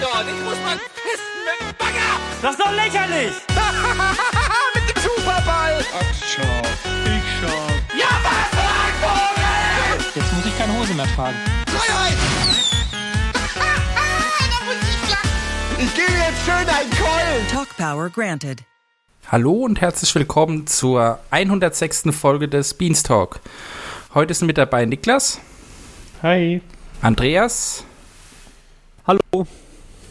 dort. Ich muss mal pissen mit dem Bagger. Das ist doch lächerlich! mit dem Superball. Ach, schau. Ich schau. Ja, was, Vogel? Jetzt muss ich keine Hose mehr tragen. Freiheit. da muss ich gebe jetzt schön einen Keulen. Talk Power granted. Hallo und herzlich willkommen zur 106. Folge des Beanstalk. Heute sind mit dabei Niklas, Hi. Andreas Hallo.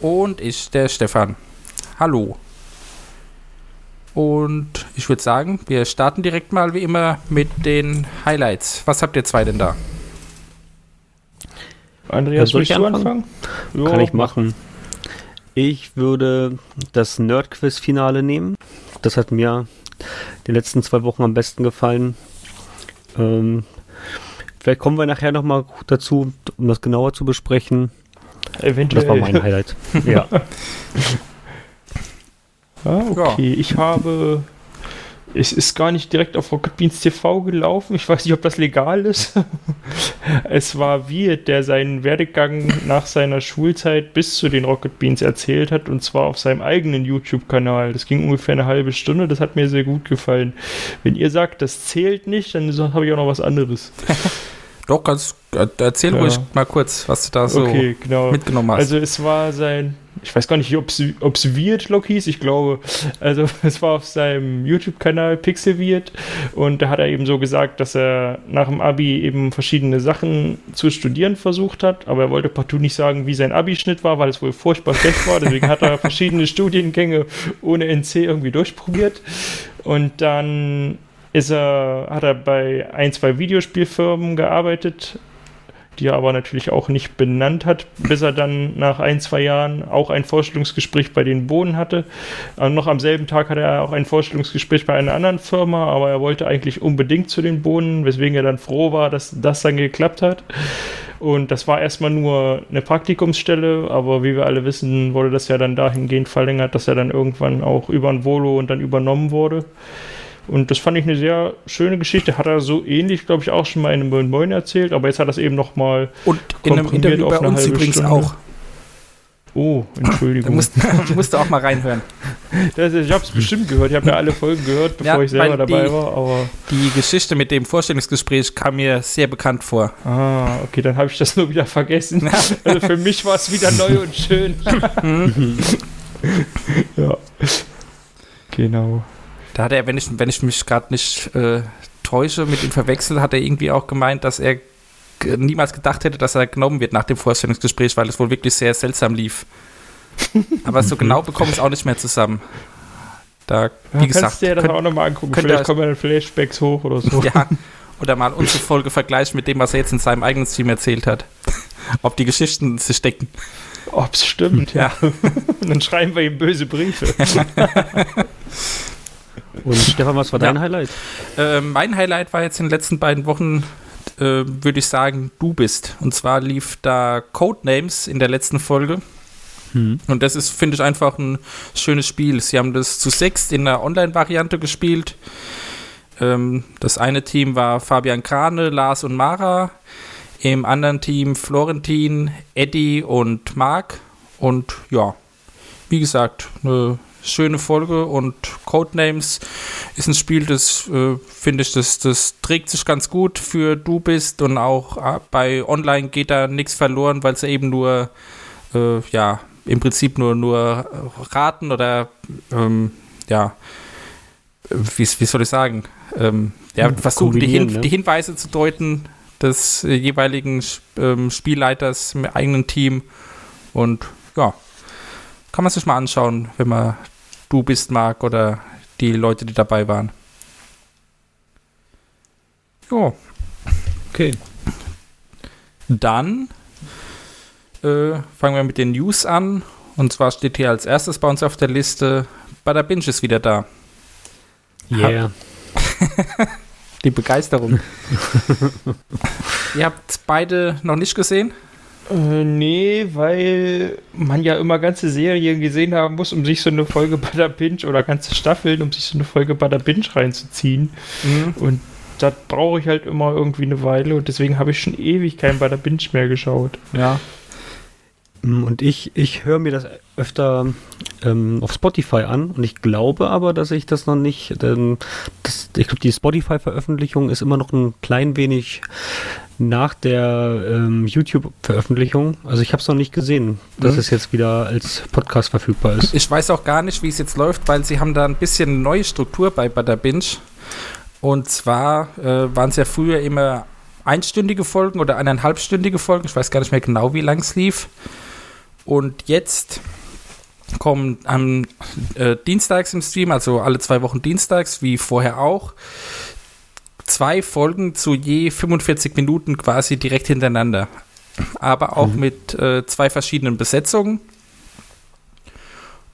Und ich, der Stefan. Hallo. Und ich würde sagen, wir starten direkt mal wie immer mit den Highlights. Was habt ihr zwei denn da? Andreas, soll ich du anfangen? anfangen? Kann Ja, ich machen. Ich würde das Nerdquiz-Finale nehmen. Das hat mir die letzten zwei Wochen am besten gefallen. Ähm, vielleicht kommen wir nachher nochmal dazu, um das genauer zu besprechen. Eventuell. Das war mein Highlight. ja. Ah, okay. Ich habe. Es ist gar nicht direkt auf Rocket Beans TV gelaufen. Ich weiß nicht, ob das legal ist. es war Wirt, der seinen Werdegang nach seiner Schulzeit bis zu den Rocket Beans erzählt hat und zwar auf seinem eigenen YouTube-Kanal. Das ging ungefähr eine halbe Stunde. Das hat mir sehr gut gefallen. Wenn ihr sagt, das zählt nicht, dann habe ich auch noch was anderes. Doch, ganz, äh, erzähl Ja. ruhig mal kurz, was du da so okay, genau. mitgenommen hast. Also es war sein, ich weiß gar nicht, ob es Weird-Log hieß, ich glaube, also es war auf seinem YouTube-Kanal Pixelweird und da hat er eben so gesagt, dass er nach dem Abi eben verschiedene Sachen zu studieren versucht hat, aber er wollte partout nicht sagen, wie sein Abi-Schnitt war, weil es wohl furchtbar schlecht war, deswegen hat er verschiedene Studiengänge ohne NC irgendwie durchprobiert und dann ist er, hat er bei ein, zwei Videospielfirmen gearbeitet, die er aber natürlich auch nicht benannt hat, bis er dann nach ein, zwei Jahren auch ein Vorstellungsgespräch bei den Bohnen hatte. Äh, noch am selben Tag hatte er auch ein Vorstellungsgespräch bei einer anderen Firma, aber er wollte eigentlich unbedingt zu den Bohnen, weswegen er dann froh war, dass das dann geklappt hat. Und das war erstmal nur eine Praktikumsstelle, aber wie wir alle wissen, wurde das ja dann dahingehend verlängert, dass er dann irgendwann auch über ein Volo und dann übernommen wurde. Und das fand ich eine sehr schöne Geschichte. Hat er so ähnlich, glaube ich, auch schon mal in einem Moin Moin erzählt, aber jetzt hat er es eben nochmal. und in einem Interview auf bei uns übrigens Stunde. auch. Oh, Entschuldigung. musst, musst du auch mal reinhören. Das, ich habe es bestimmt gehört. Ich habe ja alle Folgen gehört, bevor Ja, ich selber dabei die- war. Aber Die Geschichte mit dem Vorstellungsgespräch kam mir sehr bekannt vor. ah, okay, dann habe ich das nur wieder vergessen. Also für mich war es wieder neu und schön. ja. Genau. Da hat er, wenn ich, wenn ich mich gerade nicht äh, täusche, mit ihm verwechsel, hat er irgendwie auch gemeint, dass er niemals gedacht hätte, dass er genommen wird nach dem Vorstellungsgespräch, weil es wohl wirklich sehr seltsam lief. Aber so genau bekommen es auch nicht mehr zusammen. Da, wie Ja, gesagt, kannst du dir das könnt- auch nochmal angucken. Vielleicht kommen dann Flashbacks hoch oder so. ja, oder mal unsere Folge vergleichen mit dem, was er jetzt in seinem eigenen Stream erzählt hat. Ob die Geschichten sich decken. Ob es stimmt, ja. Und dann schreiben wir ihm böse Briefe. Und Stefan, was war Ja. dein Highlight? Äh, mein Highlight war jetzt in den letzten beiden Wochen, äh, würde ich sagen, du bist. Und zwar lief da Codenames in der letzten Folge. Hm. Und das ist, finde ich, einfach ein schönes Spiel. Sie haben das zu sechst in der Online-Variante gespielt. Ähm, das eine Team war Fabian Krane, Lars und Mara. Im anderen Team Florentin, Eddie und Marc. Und ja, wie gesagt, eine schöne Folge und Codenames ist ein Spiel, das äh, finde ich, das, das trägt sich ganz gut für du bist und auch äh, bei Online geht da nichts verloren, weil es eben nur, äh, ja, im Prinzip nur, nur raten oder, ähm, ja, wie, wie soll ich sagen, ähm, ja, versuchen die, Hin ne? die Hinweise zu deuten des äh, jeweiligen ähm, Spielleiters im eigenen Team und ja, kann man sich mal anschauen, wenn man du bist mag oder die Leute, die dabei waren. Jo, Okay. dann äh, fangen wir mit den News an. Und zwar steht hier als erstes bei uns auf der Liste, Bada Binge ist wieder da. Yeah. Die Begeisterung. Ihr habt beide noch nicht gesehen? Äh, nee, weil man ja immer ganze Serien gesehen haben muss, um sich so eine Folge Bada Binge oder ganze Staffeln, um sich so eine Folge Bada Binge reinzuziehen. Und das brauche ich halt immer irgendwie eine Weile und deswegen habe ich schon ewig kein Bada Binge mehr geschaut. Ja. Mm, Und ich, ich höre mir das öfter ähm, auf Spotify an und ich glaube aber, dass ich das noch nicht, denn das, ich glaube, die Spotify-Veröffentlichung ist immer noch ein klein wenig nach der ähm, YouTube-Veröffentlichung. Also ich habe es noch nicht gesehen, dass Mhm. es jetzt wieder als Podcast verfügbar ist. Ich weiß auch gar nicht, wie es jetzt läuft, weil sie haben da ein bisschen neue Struktur bei Butter Binge. Und zwar äh, waren es ja früher immer einstündige Folgen oder eineinhalbstündige Folgen. Ich weiß gar nicht mehr genau, wie lang es lief. Und jetzt kommen am äh, Dienstags im Stream, also alle zwei Wochen Dienstags, wie vorher auch, zwei Folgen zu je 45 Minuten quasi direkt hintereinander. Aber auch mit äh, zwei verschiedenen Besetzungen.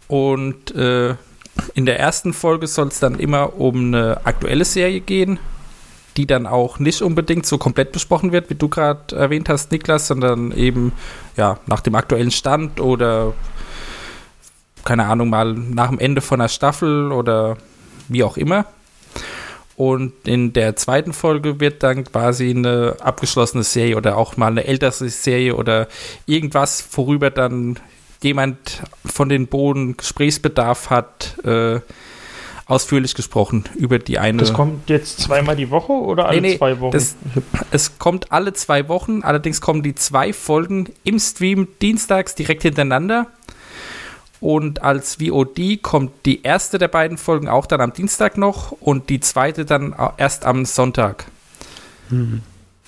Und äh, in der ersten Folge soll es dann immer um eine aktuelle Serie gehen, die dann auch nicht unbedingt so komplett besprochen wird, wie du gerade erwähnt hast, Niklas, sondern eben ja nach dem aktuellen Stand oder keine Ahnung mal nach dem Ende von einer Staffel oder wie auch immer. Und in der zweiten Folge wird dann quasi eine abgeschlossene Serie oder auch mal eine ältere Serie oder irgendwas, worüber dann jemand von den Boden Gesprächsbedarf hat, äh, ausführlich gesprochen über die eine. Das kommt jetzt zweimal die Woche oder alle Nee, nee, zwei Wochen? das- es kommt alle zwei Wochen, allerdings kommen die zwei Folgen im Stream dienstags direkt hintereinander. Und als VOD kommt die erste der beiden Folgen auch dann am Dienstag noch und die zweite dann erst am Sonntag.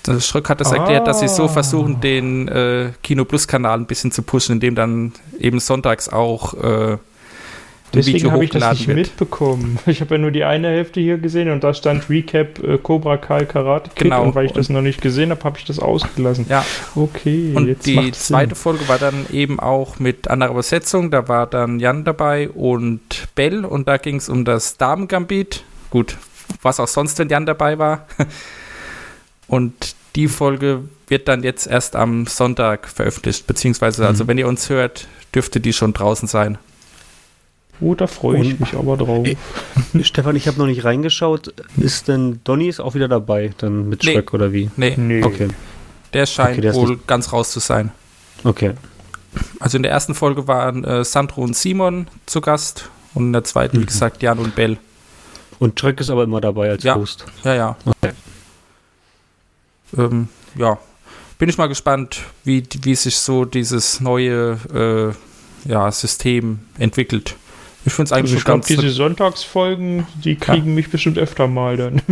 Der Schröck hat das erklärt, dass sie so Ah. versuchen, den äh, Kino Plus Kanal ein bisschen zu pushen, indem dann eben sonntags auch äh, Deswegen habe ich das nicht wird. mitbekommen. Ich habe ja nur die eine Hälfte hier gesehen und da stand Recap äh, Cobra Kai Karate Kid Genau. und weil ich das noch nicht gesehen habe, habe ich das ausgelassen. Ja, Okay, Und jetzt die zweite Sinn. Folge war dann eben auch mit anderer Übersetzung. Da war dann Jan dabei und Bell und da ging es um das Damen-Gambit. Gut, was auch sonst, wenn Jan dabei war. Und die Folge wird dann jetzt erst am Sonntag veröffentlicht, beziehungsweise, also wenn ihr uns hört, dürfte die schon draußen sein. Oh, da freue ich mich aber drauf. Äh, Stefan, ich habe noch nicht reingeschaut. Ist denn Donny ist auch wieder dabei, dann mit Nee. Shrek oder wie? Nee, Nee. Okay, der scheint Okay, der wohl ganz raus zu sein. okay. Also in der ersten Folge waren äh, Sandro und Simon zu Gast und in der zweiten, wie Mhm. gesagt, Jan und Bell. Und Shrek ist aber immer dabei als Ja. Host. Ja, ja. Okay. Ähm, ja, bin ich mal gespannt, wie, wie sich so dieses neue äh, ja, System entwickelt. Ich finde es eigentlich Also ich schon glaube, ganz. diese Sonntagsfolgen, die kriegen mich bestimmt öfter mal dann.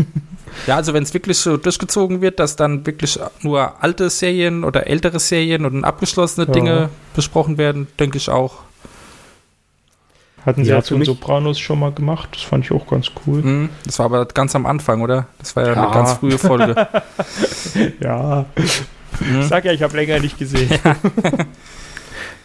Ja, also wenn es wirklich so durchgezogen wird, dass dann wirklich nur alte Serien oder ältere Serien und abgeschlossene Ja. Dinge besprochen werden, denke ich auch. Hatten sie Ja, ja, zu den Sopranos schon mal gemacht. Das fand ich auch ganz cool. Mhm, das war aber ganz am Anfang, oder? Das war ja, Ja. eine ganz frühe Folge. Ja, Mhm. sag ja, ich habe länger nicht gesehen.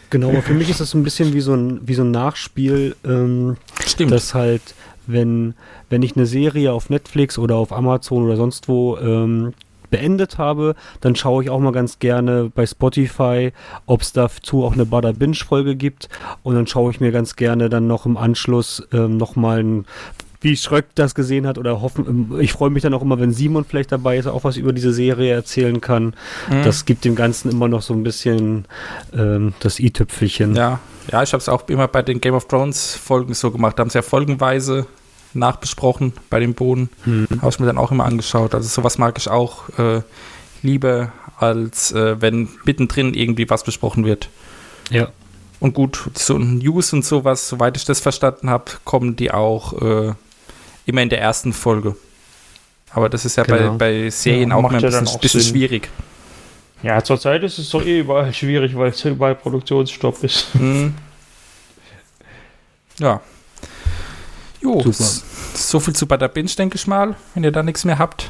Genau, aber für mich ist das ein bisschen wie so ein, wie so ein Nachspiel, ähm, Stimmt. dass halt, wenn, wenn ich eine Serie auf Netflix oder auf Amazon oder sonst wo ähm, beendet habe, dann schaue ich auch mal ganz gerne bei Spotify, ob es dazu auch eine Bada Binge-Folge gibt. Und dann schaue ich mir ganz gerne dann noch im Anschluss ähm, nochmal ein wie Schröck das gesehen hat oder hoffen, ähm, ich freue mich dann auch immer, wenn Simon vielleicht dabei ist, auch was über diese Serie erzählen kann. Mhm. Das gibt dem Ganzen immer noch so ein bisschen ähm, das i-Tüpfelchen. Ja, ja ich habe es auch immer bei den Game of Thrones Folgen so gemacht. Da haben sie ja folgenweise nachbesprochen bei dem Boden. Hm. Habe ich mir dann auch immer angeschaut. Also sowas mag ich auch äh, lieber, als äh, wenn mittendrin irgendwie was besprochen wird. Ja. Und gut, so News und sowas, soweit ich das verstanden habe, kommen die auch äh, immer in der ersten Folge. Aber das ist ja Genau. bei, bei Serien Ja, auch immer ein bisschen, auch bisschen schwierig. Ja, zurzeit ist es doch eh überall schwierig, weil es überall Produktionsstopp ist. Mhm. Ja. Jo, so viel zu Bada Binge, denke ich mal, wenn ihr da nichts mehr habt.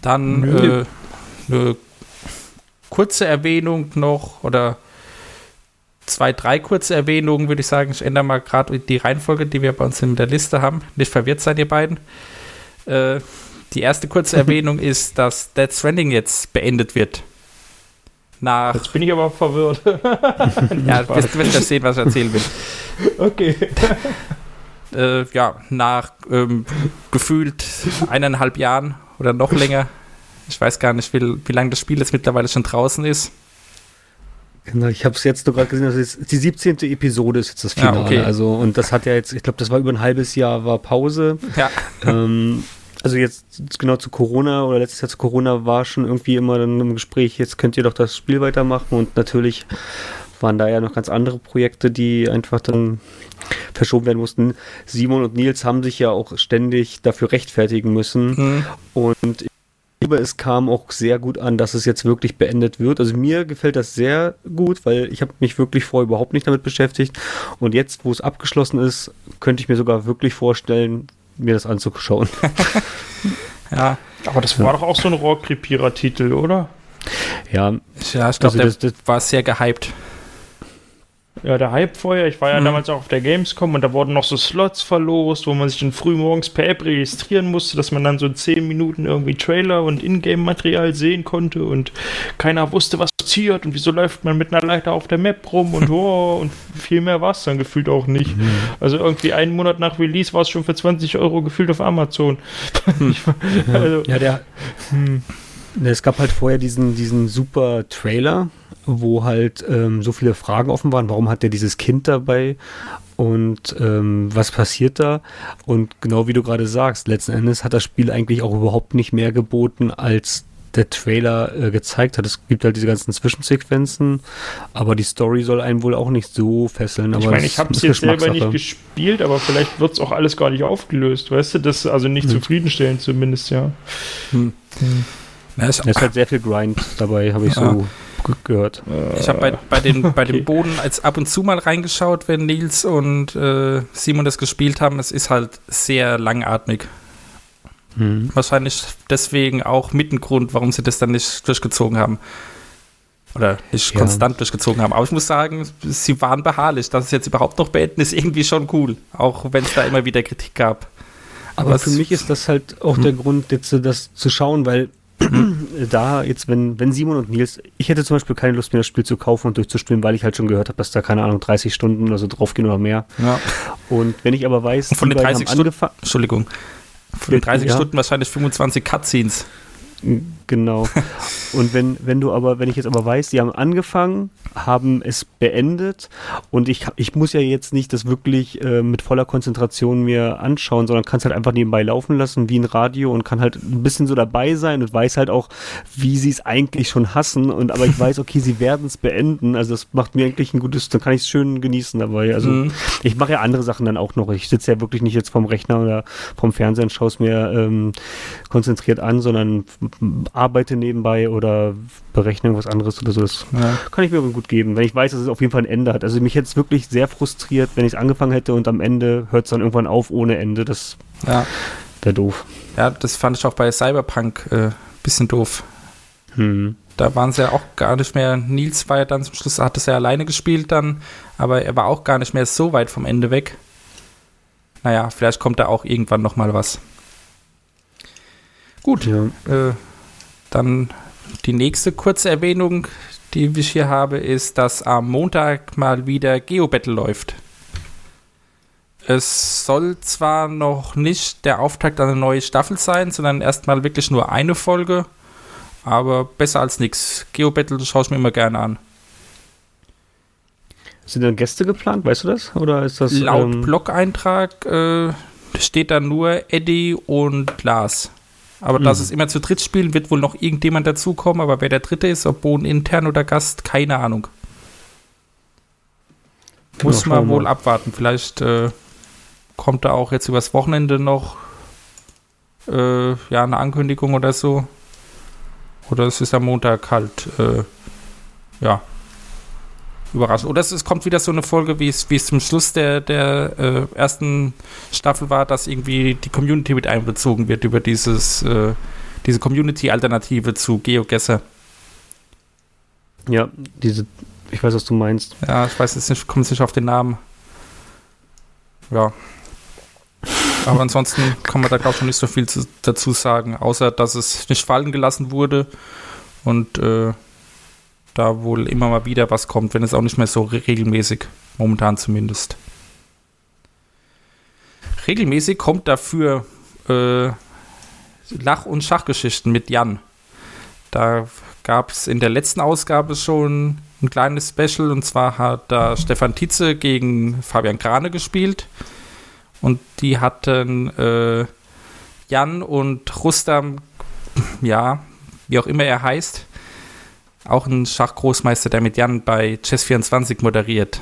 Dann äh, eine kurze Erwähnung noch oder zwei, drei kurze Erwähnungen, würde ich sagen. Ich ändere mal gerade die Reihenfolge, die wir bei uns in der Liste haben. Nicht verwirrt sein, ihr beiden. Äh, die erste kurze Erwähnung ist, dass Dead Stranding jetzt beendet wird. Nach, Jetzt bin ich aber verwirrt. ja, du wirst, wirst ja sehen, was ich erzählen will. Okay. äh, ja, nach ähm, gefühlt eineinhalb Jahren oder noch länger. Ich weiß gar nicht, wie, wie lange das Spiel jetzt mittlerweile schon draußen ist. Genau, ich habe es jetzt nur gerade gesehen, das ist die 17. Episode ist jetzt das Finale. Ja, okay. Also, und das hat ja jetzt, ich glaube, das war über ein halbes Jahr, war Pause. Ja. ähm, also jetzt genau zu Corona oder letztes Jahr zu Corona war schon irgendwie immer dann im Gespräch, jetzt könnt ihr doch das Spiel weitermachen und natürlich waren da ja noch ganz andere Projekte, die einfach dann verschoben werden mussten. Simon und Nils haben sich ja auch ständig dafür rechtfertigen müssen Mhm. und ich glaube, es kam auch sehr gut an, dass es jetzt wirklich beendet wird. Also mir gefällt das sehr gut, weil ich habe mich wirklich vorher überhaupt nicht damit beschäftigt. Und jetzt, wo es abgeschlossen ist, könnte ich mir sogar wirklich vorstellen, mir das anzuschauen. Ja, Aber das war doch auch so ein ja, Rohrkrepierer-Titel, oder? ja, ich glaube, Also das- das- war sehr gehypt. Ja, der Hype vorher. Ich war ja Mhm. damals auch auf der Gamescom und da wurden noch so Slots verlost, wo man sich dann früh morgens per App registrieren musste, dass man dann so in 10 Minuten irgendwie Trailer und Ingame-Material sehen konnte und keiner wusste, was passiert und wieso läuft man mit einer Leiter auf der Map rum und oh, und viel mehr war es dann gefühlt auch nicht. Also irgendwie einen Monat nach Release war es schon für 20 Euro gefühlt auf Amazon. War- also, Ja, der. Es gab halt vorher diesen, diesen super Trailer, wo halt ähm, so viele Fragen offen waren. Warum hat der dieses Kind dabei? Und ähm, was passiert da? Und genau wie du gerade sagst, letzten Endes hat das Spiel eigentlich auch überhaupt nicht mehr geboten, als der Trailer äh, gezeigt hat. Es gibt halt diese ganzen Zwischensequenzen, aber die Story soll einen wohl auch nicht so fesseln. Aber ich meine, ich habe es jetzt selber nicht gespielt, aber vielleicht wird es auch alles gar nicht aufgelöst, weißt du? Das ist also nicht Hm. zufriedenstellend zumindest, ja. Ja, ich Es ist halt sehr viel Grind dabei, habe ich Ja. so gehört. ich habe bei, bei, den, bei dem Boden als ab und zu mal reingeschaut, wenn Nils und äh, Simon das gespielt haben. Es ist halt sehr langatmig. Mhm. Wahrscheinlich deswegen auch mit ein Grund, warum sie das dann nicht durchgezogen haben. Oder nicht Ja. konstant durchgezogen haben. Aber ich muss sagen, sie waren beharrlich. Dass es jetzt überhaupt noch beenden, ist irgendwie schon cool. Auch wenn es da immer wieder Kritik gab. Aber Was- für mich ist das halt auch der Grund, jetzt das zu schauen, weil da jetzt, wenn, wenn Simon und Nils, ich hätte zum Beispiel keine Lust mehr, das Spiel zu kaufen und durchzuspielen, weil ich halt schon gehört habe, dass da, keine Ahnung, 30 Stunden oder so draufgehen oder mehr. Ja. Und wenn ich aber weiß, Und von den beiden 30 haben Stunden- Entschuldigung. Von den 30 Ja. Stunden wahrscheinlich 25 Cutscenes. Genau. Und wenn, wenn du aber, wenn ich jetzt aber weiß, die haben angefangen, haben es beendet und ich, ich muss ja jetzt nicht das wirklich äh, mit voller Konzentration mir anschauen, sondern kann es halt einfach nebenbei laufen lassen wie ein Radio und kann halt ein bisschen so dabei sein und weiß halt auch, wie sie es eigentlich schon hassen und aber ich weiß, okay, sie werden es beenden, also das macht mir eigentlich ein gutes, dann kann ich es schön genießen dabei. Also Mhm. ich mache ja andere Sachen dann auch noch. Ich sitze ja wirklich nicht jetzt vorm Rechner oder vom Fernseher und schaue es mir ähm, konzentriert an, sondern arbeite nebenbei oder berechne irgendwas anderes oder so. Das Ja. kann ich mir gut geben, wenn ich weiß, dass es auf jeden Fall ein Ende hat. Also mich hätte es wirklich sehr frustriert, wenn ich es angefangen hätte und am Ende hört es dann irgendwann auf ohne Ende. Das Ja. wäre doof. ja, das fand ich auch bei Cyberpunk äh, bisschen doof. Hm. Da waren sie ja auch gar nicht mehr. Nils war ja dann zum Schluss, hat es ja alleine gespielt dann, aber er war auch gar nicht mehr so weit vom Ende weg. Naja, vielleicht kommt da auch irgendwann nochmal was. Gut, Ja. äh, dann die nächste kurze Erwähnung, die ich hier habe, ist, dass am Montag mal wieder GeoBattle läuft. Es soll zwar noch nicht der Auftakt an eine neue Staffel sein, sondern erstmal wirklich nur eine Folge, aber besser als nichts. GeoBattle schaue ich mir immer gerne an. Sind dann Gäste geplant, weißt du das? Oder ist das Laut ähm, Blog-Eintrag äh, steht da nur Eddie und Lars. Aber dass Mhm. es immer zu dritt spielen, wird wohl noch irgendjemand dazukommen, aber wer der dritte ist, ob Boden intern oder Gast, keine Ahnung. Muss man wohl mal. abwarten. Vielleicht äh, kommt da auch jetzt übers Wochenende noch äh, ja, eine Ankündigung oder so. Oder es ist am Montag halt, äh, ja, überraschend. Oder es, es kommt wieder so eine Folge, wie es, wie es zum Schluss der, der äh, ersten Staffel war, dass irgendwie die Community mit einbezogen wird über dieses, äh, diese Community-Alternative zu GeoGesser. Ja, diese, ich weiß, was du meinst. Ja, ich weiß jetzt nicht, komme nicht auf den Namen. Ja. Aber ansonsten kann man da glaube ich noch nicht so viel zu, dazu sagen, außer dass es nicht fallen gelassen wurde und äh, da wohl immer mal wieder was kommt, wenn es auch nicht mehr so re regelmäßig, momentan zumindest. Regelmäßig kommt dafür äh, Lach- und Schachgeschichten mit Jan. Da gab es in der letzten Ausgabe schon ein kleines Special und zwar hat da Stefan Tietze gegen Fabian Krane gespielt und die hatten äh, Jan und Rustam, ja, wie auch immer er heißt, auch ein Schachgroßmeister, der mit Jan bei Chess24 moderiert,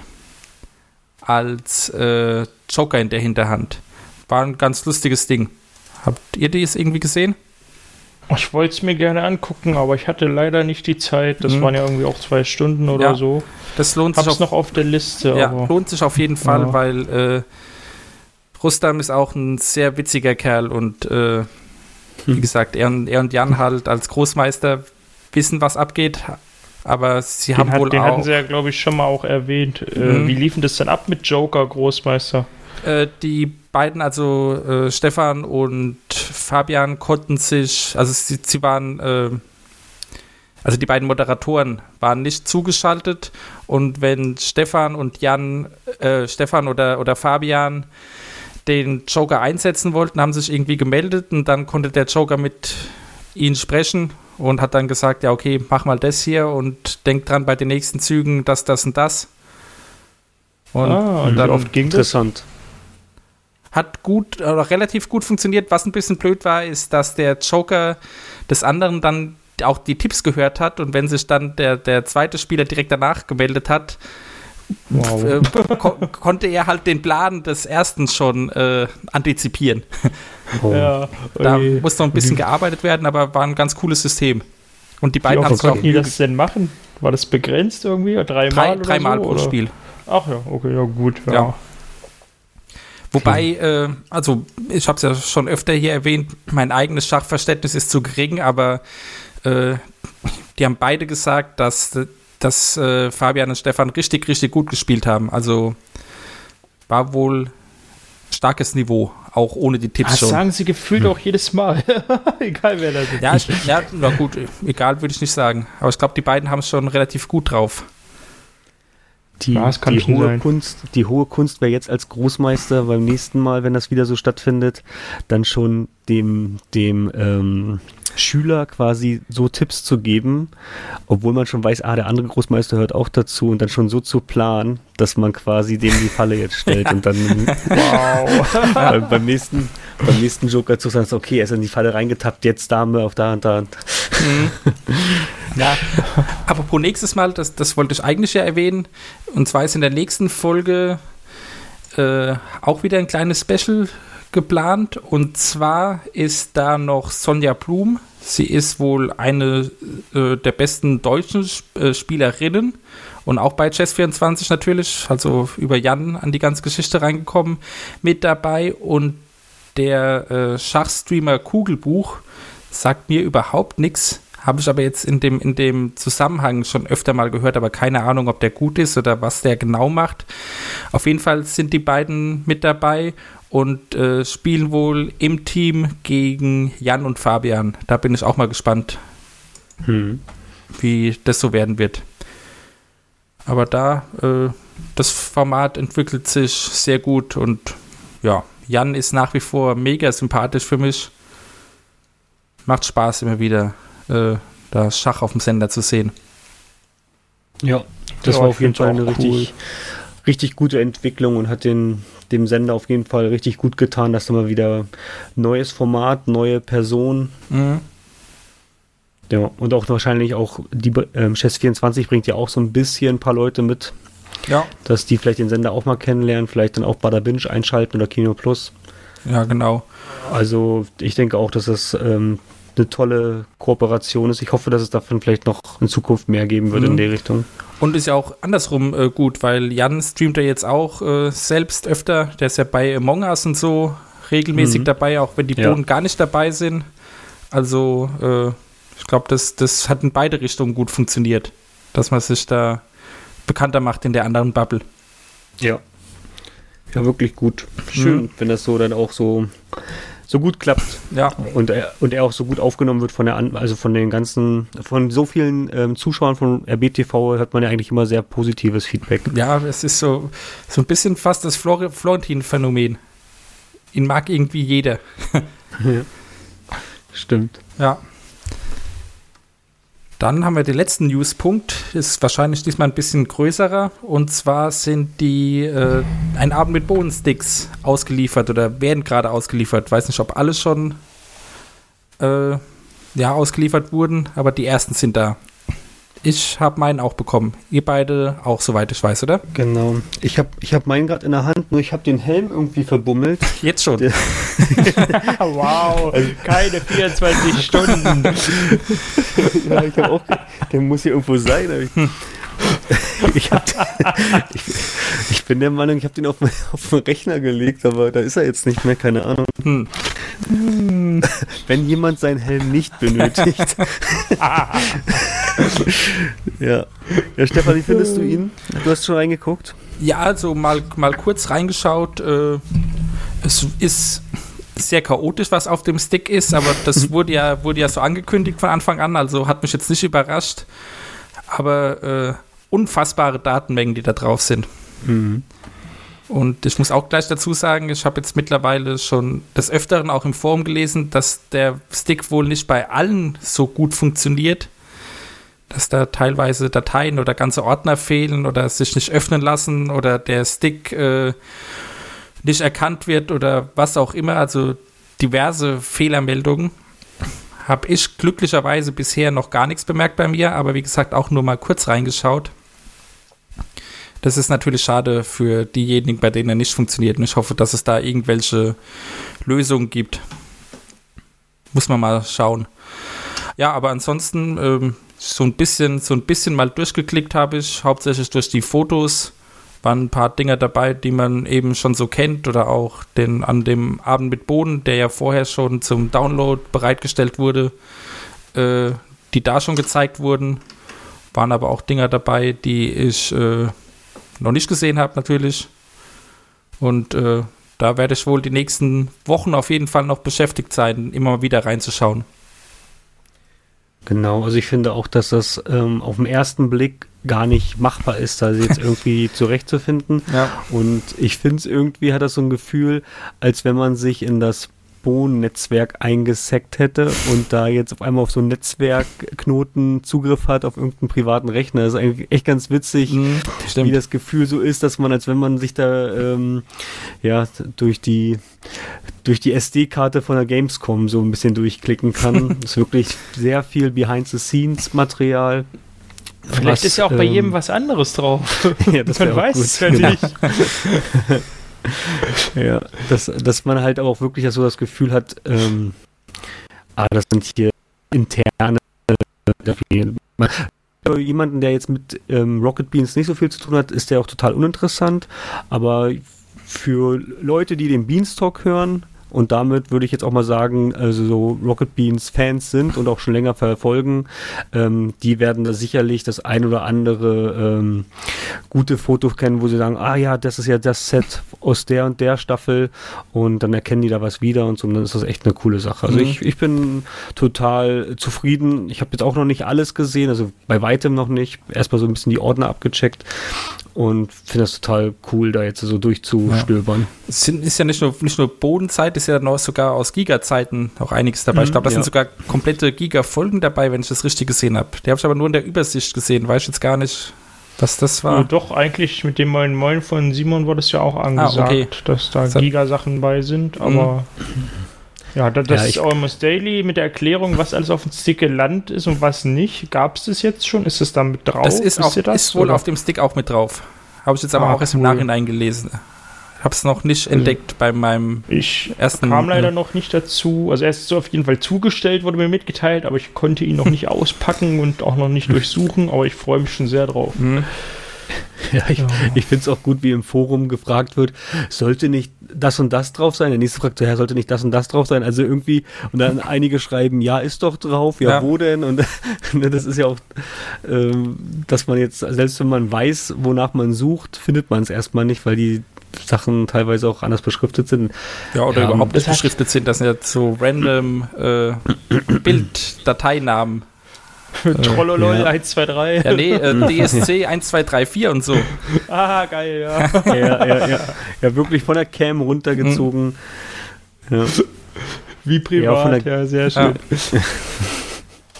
als äh, Joker in der Hinterhand. War ein ganz lustiges Ding. Habt ihr das irgendwie gesehen? Ich wollte es mir gerne angucken, aber ich hatte leider nicht die Zeit. Das Mhm. waren ja irgendwie auch zwei Stunden oder Ja. so. Das lohnt sich Hab's auf noch auf der Liste, Ja, aber lohnt sich auf jeden Fall, Ja. weil äh, Rustam ist auch ein sehr witziger Kerl und äh, wie Hm. gesagt, er und, er und Jan halt als Großmeister wissen, was abgeht, aber sie den, haben hat, wohl den auch hatten sie ja, glaube ich, schon mal auch erwähnt. Äh, Mhm. wie liefen das denn ab mit Joker Großmeister? äh, die beiden, also äh, Stefan und Fabian, konnten sich, also sie, sie waren, äh, also die beiden Moderatoren waren nicht zugeschaltet und wenn Stefan und Jan, äh, Stefan oder, oder Fabian den Joker einsetzen wollten, haben sich irgendwie gemeldet und dann konnte der Joker mit ihnen sprechen und hat dann gesagt, ja okay, mach mal das hier und denk dran bei den nächsten Zügen, das, das und das. Und ah, und dann oft ging das? Interessant. hat gut oder relativ gut funktioniert. Was ein bisschen blöd war, ist, dass der Joker des anderen dann auch die Tipps gehört hat und wenn sich dann der, der zweite Spieler direkt danach gemeldet hat, Wow. äh, ko konnte er halt den Plan des ersten schon äh, antizipieren. Oh. Ja, Da musste noch ein bisschen gearbeitet werden, aber war ein ganz cooles System. Und die beiden haben es auch konnten die das denn machen? War das begrenzt irgendwie? Dreimal drei, oder dreimal so, pro oder? Spiel. Ach ja, okay, ja gut. Ja. Ja. Wobei, äh, also ich habe es ja schon öfter hier erwähnt, mein eigenes Schachverständnis ist zu gering, aber äh, die haben beide gesagt, dass, dass äh, Fabian und Stefan richtig, richtig gut gespielt haben. Also war wohl starkes Niveau, auch ohne die Tipps Das schon. sagen sie gefühlt auch jedes Mal. Egal wer das ist. Ja, ich, ja, na gut, egal würde ich nicht sagen. Aber ich glaube, die beiden haben es schon relativ gut drauf. Die, Ja, die, hohe sein. Kunst, die hohe Kunst wäre jetzt als Großmeister beim nächsten Mal, wenn das wieder so stattfindet, dann schon dem, dem ähm, Schüler quasi so Tipps zu geben, obwohl man schon weiß, ah, der andere Großmeister hört auch dazu und dann schon so zu planen, dass man quasi dem die Falle jetzt stellt und dann Wow. äh, beim nächsten beim nächsten Joker zu sagen, okay, er ist in die Falle reingetappt, jetzt Dame auf da und da. Und Ja, apropos nächstes Mal, das, das wollte ich eigentlich ja erwähnen. Und zwar ist in der nächsten Folge äh, auch wieder ein kleines Special geplant. Und zwar ist da noch Sonja Blum. Sie ist wohl eine äh, der besten deutschen Sp äh, Spielerinnen und auch bei Chess24 natürlich, also über Jan an die ganze Geschichte reingekommen, mit dabei. Und der äh, Schachstreamer Kugelbuch sagt mir überhaupt nichts. Habe ich aber jetzt in dem, in dem Zusammenhang schon öfter mal gehört, aber keine Ahnung, ob der gut ist oder was der genau macht. Auf jeden Fall sind die beiden mit dabei und äh, spielen wohl im Team gegen Jan und Fabian. Da bin ich auch mal gespannt, hm. wie das so werden wird. Aber da, äh, das Format entwickelt sich sehr gut und ja, Jan ist nach wie vor mega sympathisch für mich. Macht Spaß immer wieder, äh, da Schach auf dem Sender zu sehen. Ja, das Ja, war auf jeden Fall eine auch richtig, richtig gute Entwicklung und hat den, dem Sender auf jeden Fall richtig gut getan, dass da mal wieder neues Format, neue Person. Mhm. Ja, und auch wahrscheinlich auch die ähm, Chess24 bringt ja auch so ein bisschen ein paar Leute mit, Ja. dass die vielleicht den Sender auch mal kennenlernen, vielleicht dann auch Bada Binge einschalten oder Kino Plus. Ja, genau. Also ich denke auch, dass es ähm, eine tolle Kooperation ist. Ich hoffe, dass es davon vielleicht noch in Zukunft mehr geben wird Mhm. in die Richtung. Und ist ja auch andersrum äh, gut, weil Jan streamt ja jetzt auch äh, selbst öfter. Der ist ja bei Among Us und so regelmäßig Mhm. dabei, auch wenn die Ja. Boden gar nicht dabei sind. Also, äh, ich glaube, das, das hat in beide Richtungen gut funktioniert, dass man sich da bekannter macht in der anderen Bubble. Ja. Ja, wirklich gut. Schön, Mhm. wenn das so dann auch so, so gut klappt Ja, und er, und er auch so gut aufgenommen wird von der also von den ganzen, von so vielen ähm, Zuschauern von RBTV hört man ja eigentlich immer sehr positives Feedback. ja, es ist so, so ein bisschen fast das Flor Florentin-Phänomen. Ihn mag irgendwie jeder. Stimmt. Ja. Dann haben wir den letzten Newspunkt, ist wahrscheinlich diesmal ein bisschen größerer. Und zwar sind die äh, ein Abend mit Bodensticks ausgeliefert oder werden gerade ausgeliefert. Weiß nicht, ob alle schon äh, ja, ausgeliefert wurden, aber die ersten sind da. Ich habe meinen auch bekommen. Ihr beide auch, soweit ich weiß, oder? Genau. Ich habe ich hab meinen gerade in der Hand, nur ich habe den Helm irgendwie verbummelt. Jetzt schon. Wow, keine 24 Stunden. ja, ich habe auch. Der muss hier irgendwo sein. Ich, hab, ich, ich bin der Meinung, ich habe den auf, auf den Rechner gelegt, aber da ist er jetzt nicht mehr, keine Ahnung. Hm. Wenn jemand seinen Helm nicht benötigt. ja. Ja, Stefan, wie findest du ihn? Du hast schon reingeguckt. Ja, also mal, mal kurz reingeschaut. Äh, es ist sehr chaotisch, was auf dem Stick ist, aber das wurde ja, wurde ja so angekündigt von Anfang an, also hat mich jetzt nicht überrascht. Aber äh, unfassbare Datenmengen, die da drauf sind. Und ich muss auch gleich dazu sagen, ich habe jetzt mittlerweile schon des Öfteren auch im Forum gelesen, dass der Stick wohl nicht bei allen so gut funktioniert. Dass da teilweise Dateien oder ganze Ordner fehlen oder sich nicht öffnen lassen oder der Stick äh, nicht erkannt wird oder was auch immer. Also diverse Fehlermeldungen. Habe ich glücklicherweise bisher noch gar nichts bemerkt bei mir, aber wie gesagt auch nur mal kurz reingeschaut. Das ist natürlich schade für diejenigen, bei denen er nicht funktioniert. Und ich hoffe, dass es da irgendwelche Lösungen gibt. Muss man mal schauen. Ja, aber ansonsten ähm, so ein bisschen, so ein bisschen mal durchgeklickt habe ich, hauptsächlich durch die Fotos. Waren ein paar Dinger dabei, die man eben schon so kennt oder auch den an dem Abend mit Boden, der ja vorher schon zum Download bereitgestellt wurde, äh, die da schon gezeigt wurden. Waren aber auch Dinger dabei, die ich äh, noch nicht gesehen habe, natürlich. Und äh, da werde ich wohl die nächsten Wochen auf jeden Fall noch beschäftigt sein, immer mal wieder reinzuschauen. Genau, also ich finde auch, dass das ähm, auf den ersten Blick gar nicht machbar ist, da jetzt irgendwie zurechtzufinden. Ja. Und ich finde es irgendwie hat das so ein Gefühl, als wenn man sich in das Bohnen-Netzwerk eingesackt hätte und da jetzt auf einmal auf so einen Netzwerkknoten Zugriff hat auf irgendeinen privaten Rechner. Das ist eigentlich echt ganz witzig, Mhm, wie das Gefühl so ist, dass man, als wenn man sich da ähm, ja durch die durch die SD-Karte von der Gamescom so ein bisschen durchklicken kann. das ist wirklich sehr viel Behind-the-Scenes-Material. Vielleicht was, ist ja auch bei ähm, jedem was anderes drauf. Ja, das Man weiß gut. es ja nicht. Ja, dass, dass man halt auch wirklich so das Gefühl hat, ähm, ah, das sind hier interne äh, Für jemanden, der jetzt mit ähm, Rocket Beans nicht so viel zu tun hat, ist der auch total uninteressant. Aber für Leute, die den Beanstalk hören, und damit würde ich jetzt auch mal sagen, also so Rocket Beans Fans sind und auch schon länger verfolgen, ähm, die werden da sicherlich das ein oder andere ähm, gute Foto kennen, wo sie sagen, ah ja, das ist ja das Set aus der und der Staffel und dann erkennen die da was wieder und so, und dann ist das echt eine coole Sache. Also Mhm. ich, ich bin total zufrieden. Ich habe jetzt auch noch nicht alles gesehen, also bei weitem noch nicht. Erstmal so ein bisschen die Ordner abgecheckt und finde das total cool, da jetzt so durchzustöbern. Es sind, ist ja nicht nur, nicht nur Bodenzeit, ist ja noch sogar aus Giga-Zeiten auch einiges dabei. ich glaube, da ja. sind sogar komplette Giga-Folgen dabei, wenn ich das richtig gesehen habe. Die habe ich aber nur in der Übersicht gesehen. Weiß ich jetzt gar nicht, was das Ja, war. doch, eigentlich mit dem Moin Moin von Simon wurde es ja auch angesagt, okay. dass da. Giga-Sachen bei sind, aber ja, da, das Ja, ist ich- Almost Daily mit der Erklärung, was alles auf dem Stick gelandet ist und was nicht. Gab es das jetzt schon? Ist das da mit drauf? das ist, auch, das, ist wohl oder? auf dem Stick auch mit drauf. Habe ich jetzt aber Ah, auch erst im cool. Nachhinein gelesen. Habe es noch nicht entdeckt bei meinem Ich ersten. kam leider äh, noch nicht dazu. Also er ist so auf jeden Fall zugestellt, wurde mir mitgeteilt, aber ich konnte ihn noch nicht auspacken und auch noch nicht durchsuchen, aber ich freue mich schon sehr drauf. Ja, ich, ich finde es auch gut, wie im Forum gefragt wird, sollte nicht das und das drauf sein? Der nächste fragt so, ja, sollte nicht das und das drauf sein? Also irgendwie, und dann einige schreiben, ja, ist doch drauf, ja, Ja. wo denn? Und ne, das ist ja auch, ähm, dass man jetzt, selbst wenn man weiß, wonach man sucht, findet man es erstmal nicht, weil die Sachen teilweise auch anders beschriftet sind. Ja, oder Ja, überhaupt nicht beschriftet sind. Das sind ja so random äh, Bilddateinamen. Trollolol ja. 1, 2, 3. Ja, nee, äh, DSC 1, 2, 3, 4 und so. Ah, geil, ja. Ja, ja, ja, ja, wirklich von der Cam runtergezogen. Ja. Wie Ja, von privat, der- ja, sehr schön.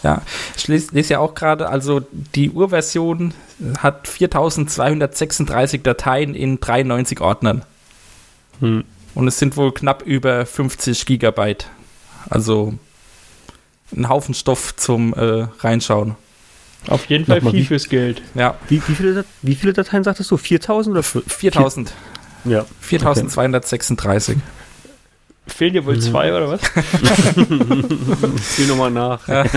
Ja, ich lese, lese ja auch gerade, also die Urversion hat 4236 Dateien in 93 Ordnern. Hm. Und es sind wohl knapp über 50 Gigabyte. Also ein Haufen Stoff zum äh, Reinschauen. Auf jeden Fall Nochmal viel wie- fürs Geld. Ja, Wie, wie, viele, wie viele Dateien sagtest du? 4000 oder? f- 4000. Ja. 4236. Fehlen dir wohl Mhm. zwei oder was? Zieh nochmal nach. Ja.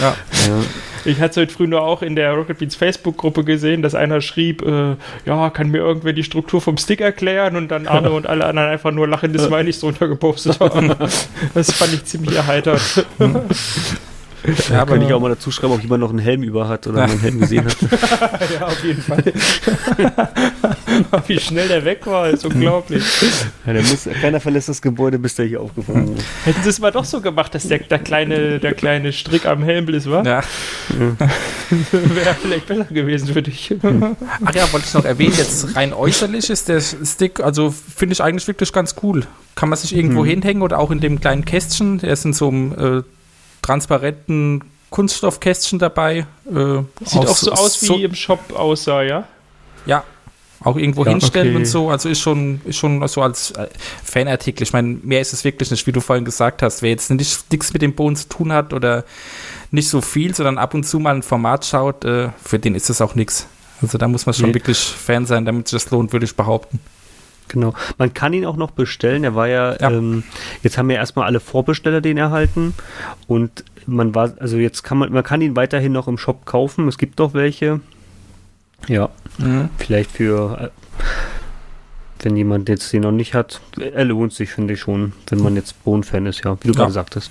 Ja. Ja. Ich hatte es heute früh nur auch in der Rocket Beans Facebook-Gruppe gesehen, dass einer schrieb, äh, ja, kann mir irgendwer die Struktur vom Stick erklären und dann Arne und alle anderen einfach nur lachende Smileys drunter gepostet haben. Das fand ich ziemlich erheitert. Ja, Aber kann ich aber auch mal dazu schreiben, ob jemand noch einen Helm über hat oder Ja. einen Helm gesehen hat. ja, auf jeden Fall. Wie schnell der weg war, ist unglaublich. Ja, der muss, keiner verlässt das Gebäude, bis der hier aufgefangen wird. Hätten sie es mal doch so gemacht, dass der, der, kleine, der kleine Strick am Helmbliss war, ja. wäre vielleicht besser gewesen für dich. Ach ja, wollte ich noch erwähnen, jetzt rein äußerlich ist der Stick, also finde ich eigentlich wirklich ganz cool. Kann man sich irgendwo Mhm. hinhängen oder auch in dem kleinen Kästchen, der ist in so einem äh, transparenten Kunststoffkästchen dabei. Äh, Sieht auch so aus, wie so, im Shop aussah, ja? Ja, auch irgendwo Ja, hinstellen okay. und so. Also ist schon, ist schon so als äh, Fanartikel. Ich meine, mehr ist es wirklich nicht, wie du vorhin gesagt hast. Wer jetzt nicht, nichts mit dem Boden zu tun hat oder nicht so viel, sondern ab und zu mal ein Format schaut, äh, für den ist das auch nichts. Also da muss man schon Nee. wirklich Fan sein, damit sich das lohnt, würde ich behaupten. Genau. Man kann ihn auch noch bestellen. Er war ja, Ja. Ähm, jetzt haben wir erstmal alle Vorbesteller den erhalten. Und man war, also jetzt kann man, man kann ihn weiterhin noch im Shop kaufen. Es gibt noch welche. Ja, vielleicht für, äh, wenn jemand jetzt den noch nicht hat. Er lohnt sich, finde ich schon, wenn man jetzt Bohnen-Fan ist, ja, wie du Ja. gerade sagtest.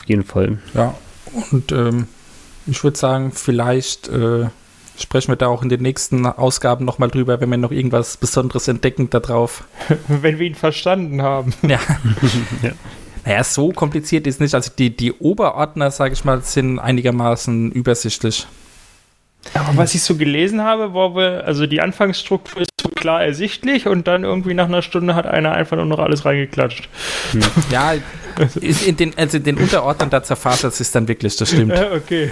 Auf jeden Fall. Ja, und ähm, ich würde sagen, vielleicht äh, sprechen wir da auch in den nächsten Ausgaben nochmal drüber, wenn wir noch irgendwas Besonderes entdecken da drauf. Wenn wir ihn verstanden haben. Ja. Ja. Naja, so kompliziert ist nicht. Also die, die Oberordner, sage ich mal, sind einigermaßen übersichtlich. Aber was ich so gelesen habe, war wohl, also die Anfangsstruktur ist so klar ersichtlich und dann irgendwie nach einer Stunde hat einer einfach nur noch alles reingeklatscht. Ja, ist in den, also in den Unterordnern da zerfasert es dann wirklich, das stimmt. Ja, okay.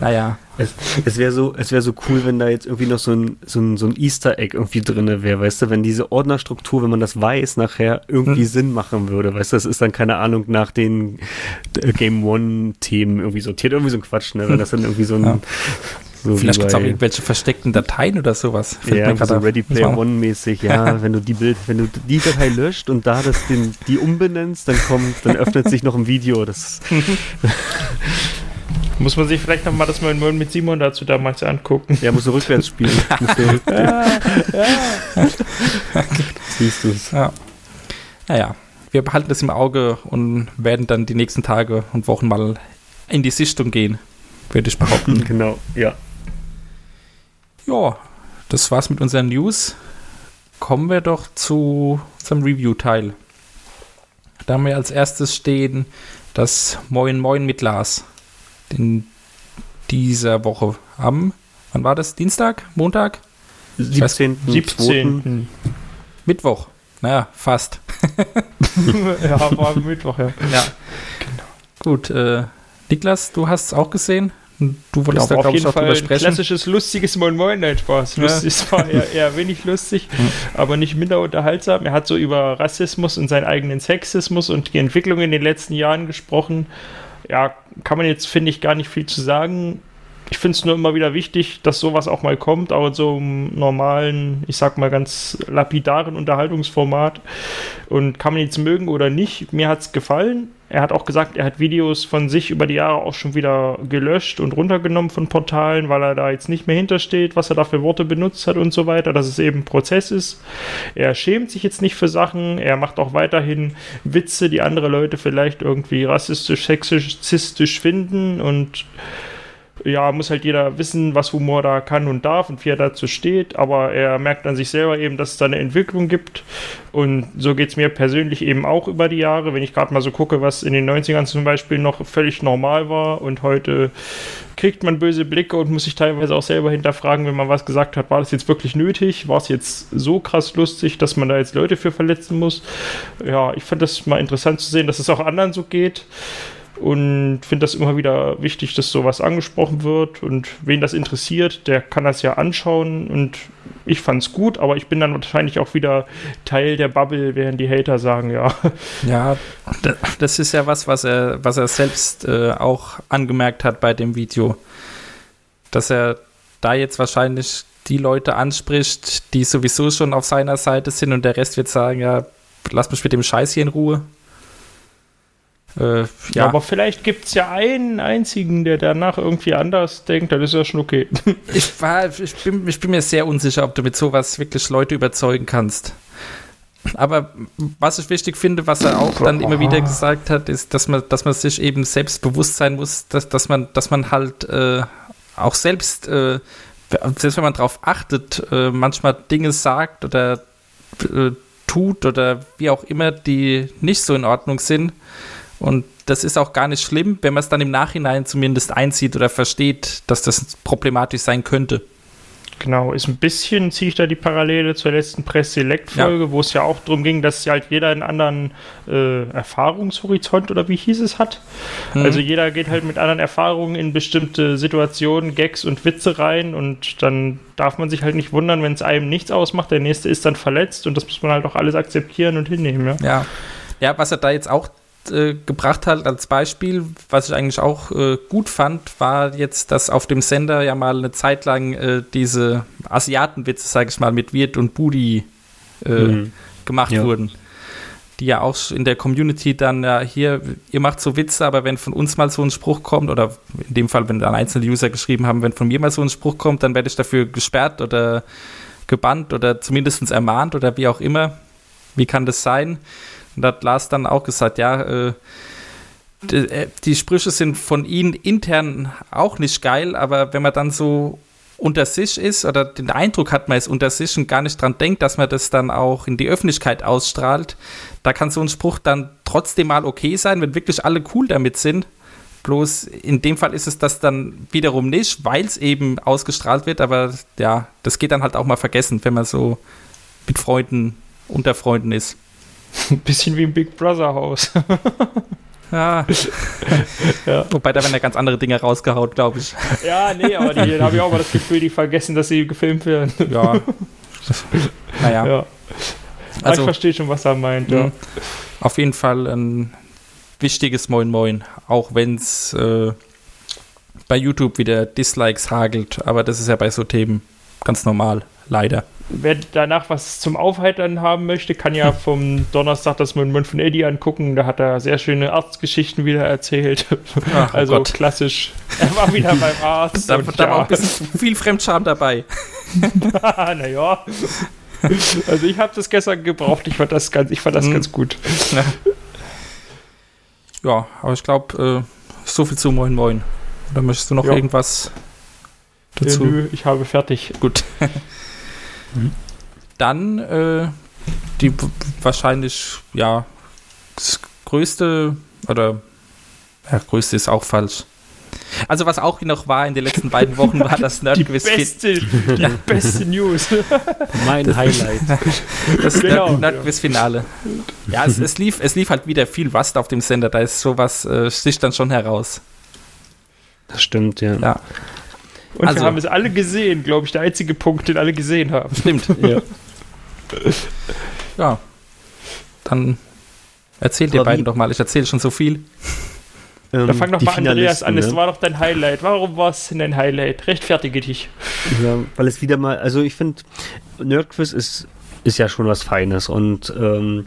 Naja, Es, es wäre so, es wäre so cool, wenn da jetzt irgendwie noch so ein, so ein, so ein Easter Egg irgendwie drin wäre, weißt du, wenn diese Ordnerstruktur, wenn man das weiß, nachher irgendwie Hm. Sinn machen würde, weißt du, das ist dann keine Ahnung nach den äh, Game One Themen irgendwie sortiert, irgendwie so ein Quatsch, ne, wenn das dann irgendwie so ein, Ja. so vielleicht gibt es auch irgendwelche versteckten Dateien oder sowas. Ja, so auf. Ready Player man- One mäßig, ja, wenn du die Bild, wenn du die Datei löscht und da das den, die umbenennst, dann kommt, dann öffnet sich noch ein Video, das Muss man sich vielleicht nochmal das mal mit Simon dazu damals angucken. ja, musst du rückwärts spielen, du rückwärts, siehst du es. Ja. Naja, wir behalten das im Auge und werden dann die nächsten Tage und Wochen mal in die Sichtung gehen, würde ich behaupten. Genau, ja. ja, das war's mit unseren News. Kommen wir doch zu zum Review-Teil. Da haben wir als erstes stehen das Moin Moin mit Lars. In dieser Woche am, wann war das? Dienstag? Montag? weiß- 17. 17. Mittwoch. Naja, fast. ja, war Mittwoch, ja. Ja. Gut, äh, Niklas, du hast es auch gesehen. Du Ja, wolltest da, aber auf glaube ich, jeden auch Fall drüber ein sprechen. klassisches, lustiges Moin Moin, nein, Spaß. Ja. Lustig, es war eher, eher wenig lustig, aber nicht minder unterhaltsam. Er hat so über Rassismus und seinen eigenen Sexismus und die Entwicklung in den letzten Jahren gesprochen. Ja, kann man jetzt, finde ich, gar nicht viel zu sagen. Ich finde es nur immer wieder wichtig, dass sowas auch mal kommt, auch in so einem normalen, ich sag mal ganz lapidaren Unterhaltungsformat. Und kann man jetzt mögen oder nicht, mir hat es gefallen. Er hat auch gesagt, er hat Videos von sich über die Jahre auch schon wieder gelöscht und runtergenommen von Portalen, weil er da jetzt nicht mehr hintersteht, was er da für Worte benutzt hat und so weiter, dass es eben Prozess ist. Er schämt sich jetzt nicht für Sachen, er macht auch weiterhin Witze, die andere Leute vielleicht irgendwie rassistisch, sexistisch finden und ja, muss halt jeder wissen, was Humor da kann und darf und wie er dazu steht, aber er merkt an sich selber eben, dass es da eine Entwicklung gibt und so geht es mir persönlich eben auch über die Jahre, wenn ich gerade mal so gucke, was in den 90ern zum Beispiel noch völlig normal war und heute kriegt man böse Blicke und muss sich teilweise auch selber hinterfragen, wenn man was gesagt hat, war das jetzt wirklich nötig? War es jetzt so krass lustig, dass man da jetzt Leute für verletzen muss? Ja, ich fand das mal interessant zu sehen, dass es auch anderen so geht und finde das immer wieder wichtig, dass sowas angesprochen wird und wen das interessiert, der kann das ja anschauen und ich fand es gut, aber ich bin dann wahrscheinlich auch wieder Teil der Bubble, während die Hater sagen, ja. Ja, das ist ja was, was er, was er selbst äh, auch angemerkt hat bei dem Video, dass er da jetzt wahrscheinlich die Leute anspricht, die sowieso schon auf seiner Seite sind und der Rest wird sagen, ja, lass mich mit dem Scheiß hier in Ruhe. Äh, ja. ja. aber vielleicht gibt es ja einen einzigen, der danach irgendwie anders denkt, dann ist ja schon okay. ich, war, ich, bin, ich bin mir sehr unsicher, ob du mit sowas wirklich Leute überzeugen kannst. Aber was ich wichtig finde, was er auch dann immer wieder gesagt hat, ist, dass man, dass man sich eben selbst bewusst sein muss, dass, dass, man, dass man halt äh, auch selbst, äh, selbst wenn man darauf achtet, äh, manchmal Dinge sagt oder äh, tut oder wie auch immer, die nicht so in Ordnung sind und das ist auch gar nicht schlimm, wenn man es dann im Nachhinein zumindest einsieht oder versteht, dass das problematisch sein könnte. Genau, ist ein bisschen, ziehe ich da die Parallele zur letzten Press-Select-Folge, ja. wo es ja auch darum ging, dass halt jeder einen anderen äh, Erfahrungshorizont oder wie hieß es hat. Mhm. Also jeder geht halt mit anderen Erfahrungen in bestimmte Situationen, Gags und Witze rein und dann darf man sich halt nicht wundern, wenn es einem nichts ausmacht, der nächste ist dann verletzt und das muss man halt auch alles akzeptieren und hinnehmen. Ja, ja. ja was er da jetzt auch äh, gebracht hat als Beispiel, was ich eigentlich auch äh, gut fand, war jetzt, dass auf dem Sender ja mal eine Zeit lang äh, diese Asiatenwitze, sage ich mal, mit Wirt und Budi äh, mhm. gemacht ja. wurden. Die ja auch in der Community dann, ja, hier, ihr macht so Witze, aber wenn von uns mal so ein Spruch kommt, oder in dem Fall, wenn dann einzelne User geschrieben haben, wenn von mir mal so ein Spruch kommt, dann werde ich dafür gesperrt oder gebannt oder zumindest ermahnt oder wie auch immer. Wie kann das sein? Und da hat Lars dann auch gesagt, ja, äh, äh, die Sprüche sind von ihnen intern auch nicht geil, aber wenn man dann so unter sich ist oder den Eindruck hat, man ist unter sich und gar nicht dran denkt, dass man das dann auch in die Öffentlichkeit ausstrahlt, da kann so ein Spruch dann trotzdem mal okay sein, wenn wirklich alle cool damit sind. Bloß in dem Fall ist es das dann wiederum nicht, weil es eben ausgestrahlt wird, aber ja, das geht dann halt auch mal vergessen, wenn man so mit Freunden unter Freunden ist. Ein bisschen wie im Big Brother Haus. Ja. ja. Wobei da werden ja ganz andere Dinge rausgehaut, glaube ich. Ja, nee, aber die habe ich auch mal das Gefühl, die vergessen, dass sie gefilmt werden. Ja. Naja. Ja. Also, ich verstehe schon, was er meint, ja. Mhm. Auf jeden Fall ein wichtiges Moin Moin, auch wenn es äh, bei YouTube wieder Dislikes hagelt, aber das ist ja bei so Themen ganz normal, leider wer danach was zum Aufheitern haben möchte, kann ja vom Donnerstag das Moin von Eddie angucken. Da hat er sehr schöne Arztgeschichten wieder erzählt. Ach, also Gott. klassisch. Er war wieder beim Arzt. da, da ja. war ein bisschen viel Fremdscham dabei. naja. Also ich habe das gestern gebraucht. Ich fand das ganz, ich fand das mhm. ganz gut. Ja, ja aber ich glaube, äh, so viel zu Moin Moin. Oder möchtest du noch ja. irgendwas dazu? Nö, ich habe fertig. Gut. Dann äh, die wahrscheinlich, ja, das größte, oder, ja, größte ist auch falsch. Also was auch noch war in den letzten beiden Wochen war das Nerdquiz. Die beste, die beste News. mein Highlight. Das genau, Nerdquiz-Finale. Ja, es, es, lief, es lief halt wieder viel Rust auf dem Sender. Da ist sowas, äh, sticht dann schon heraus. Das stimmt, ja. ja. Und also, wir haben es alle gesehen, glaube ich, der einzige Punkt, den alle gesehen haben. Stimmt. ja. ja. Dann erzählt ihr beiden doch mal, ich erzähle schon so viel. Ähm, da fang doch mal Andreas an, es ne? war doch dein Highlight. Warum war es denn dein Highlight? Rechtfertige dich. Ja, weil es wieder mal, also ich finde, Nerdquiz ist, ist ja schon was Feines und ähm,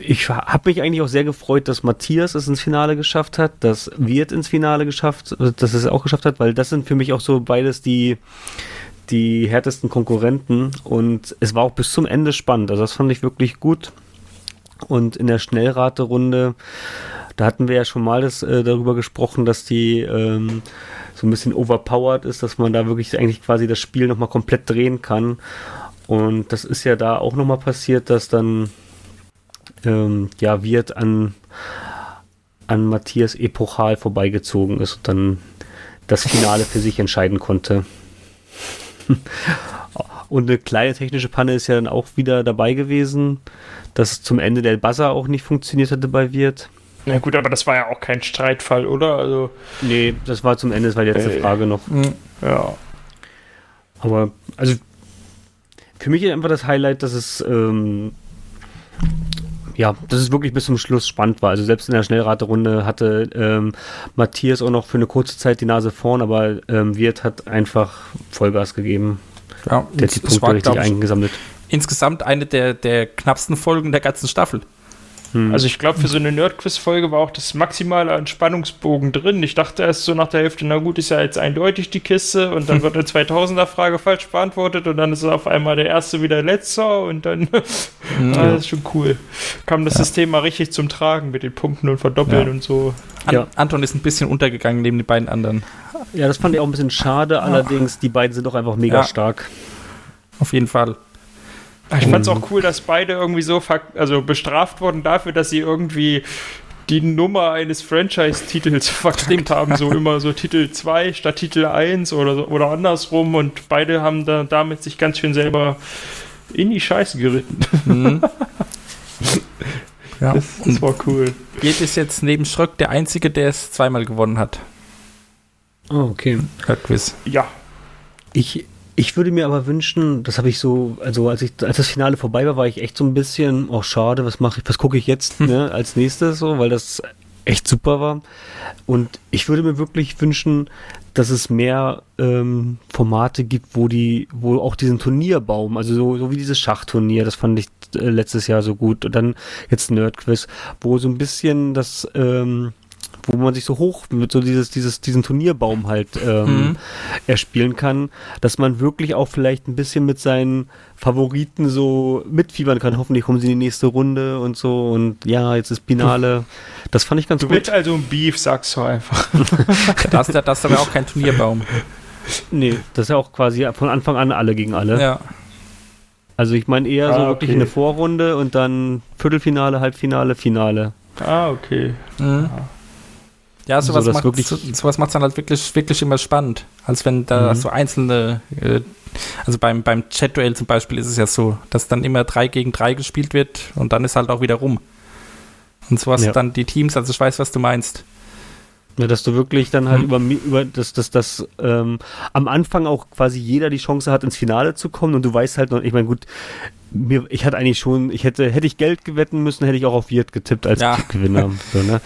ich habe mich eigentlich auch sehr gefreut, dass Matthias es ins Finale geschafft hat, dass Wirt ins Finale geschafft, dass es auch geschafft hat, weil das sind für mich auch so beides die die härtesten Konkurrenten und es war auch bis zum Ende spannend. Also das fand ich wirklich gut. Und in der Schnellraterunde, da hatten wir ja schon mal das, äh, darüber gesprochen, dass die ähm, so ein bisschen overpowered ist, dass man da wirklich eigentlich quasi das Spiel nochmal komplett drehen kann. Und das ist ja da auch nochmal passiert, dass dann ähm, ja Wirt an, an Matthias Epochal vorbeigezogen ist und dann das Finale für sich entscheiden konnte. Und eine kleine technische Panne ist ja dann auch wieder dabei gewesen, dass zum Ende der Buzzer auch nicht funktioniert hatte bei Wirt. Na gut, aber das war ja auch kein Streitfall, oder? Also, Nee, das war zum Ende, das war die letzte Äh. Frage noch. ja. Aber, also, für mich ist einfach das Highlight, dass es, ähm, ja, dass es wirklich bis zum Schluss spannend war. Also selbst in der Schnellraterunde hatte ähm, Matthias auch noch für eine kurze Zeit die Nase vorn, aber ähm, Wirt hat einfach Vollgas gegeben. Ja, Der hat die Punkte war, richtig ich, eingesammelt. insgesamt eine der, der knappsten Folgen der ganzen Staffel. Also ich glaube, für so eine Nerd-Quiz-Folge war auch das Maximale an Spannungsbogen drin. Ich dachte erst so nach der Hälfte, na gut, ist ja jetzt eindeutig die Kiste und dann wird eine 2000er-Frage falsch beantwortet und dann ist auf einmal der erste wieder letzter und dann, ah, das ist schon cool. Kam das System mal richtig zum Tragen mit den Punkten und Verdoppeln Ja. und so. An Ja. Anton ist ein bisschen untergegangen neben den beiden anderen. Ja, das fand ich auch ein bisschen schade, allerdings, die beiden sind doch einfach mega Ja. stark. Auf jeden Fall. Ich fand's auch cool, dass beide irgendwie so also bestraft wurden dafür, dass sie irgendwie die Nummer eines Franchise-Titels verkackt haben. So immer so Titel 2 statt Titel 1 oder, so, oder andersrum. Und beide haben da damit sich ganz schön selber in die Scheiße geritten. Mhm. ja. Das, das war cool. Jed ist jetzt neben Schröck der Einzige, der es zweimal gewonnen hat. Oh, okay. Quiz. Ja. Ich, ich würde mir aber wünschen, das habe ich so, also als ich, als das Finale vorbei war, war ich echt so ein bisschen, oh schade, was mache ich, was gucke ich jetzt ne, als nächstes so, weil das echt super war. Und ich würde mir wirklich wünschen, dass es mehr ähm, Formate gibt, wo die, wo auch diesen Turnierbaum, also so, so wie dieses Schachturnier, das fand ich äh, letztes Jahr so gut. Und dann jetzt Nerdquiz, wo so ein bisschen das, ähm, wo man sich so hoch mit so dieses, dieses, diesen Turnierbaum halt ähm, Mhm. erspielen kann, dass man wirklich auch vielleicht ein bisschen mit seinen Favoriten so mitfiebern kann. Hoffentlich kommen sie in die nächste Runde und so und ja, jetzt ist Finale. Das fand ich ganz Du gut. willst also ein Beef, sagst du einfach. Das, das, das ist aber auch kein Turnierbaum. Nee, das ist ja auch quasi von Anfang an alle gegen alle. Ja. Also ich meine eher so Ah, wirklich okay. eine Vorrunde und dann Viertelfinale, Halbfinale, Finale. Ah, okay. Mhm. Ja, So, sowas das macht so, sowas macht's dann halt wirklich, wirklich immer spannend. Als wenn da Mhm. so einzelne, äh, also beim, beim Chat-Duell zum Beispiel ist es ja so, dass dann immer drei gegen drei gespielt wird und dann ist halt auch wieder rum. Und so hast Ja. dann die Teams, also ich weiß, was du meinst. Ja, dass du wirklich dann halt Mhm. über, über das, das, das ähm, am Anfang auch quasi jeder die Chance hat, ins Finale zu kommen und du weißt halt noch, ich meine, gut, mir, ich hatte eigentlich schon, ich hätte, hätte ich Geld gewetten müssen, hätte ich auch auf Wirt getippt als Ja. Gewinner. So, ne?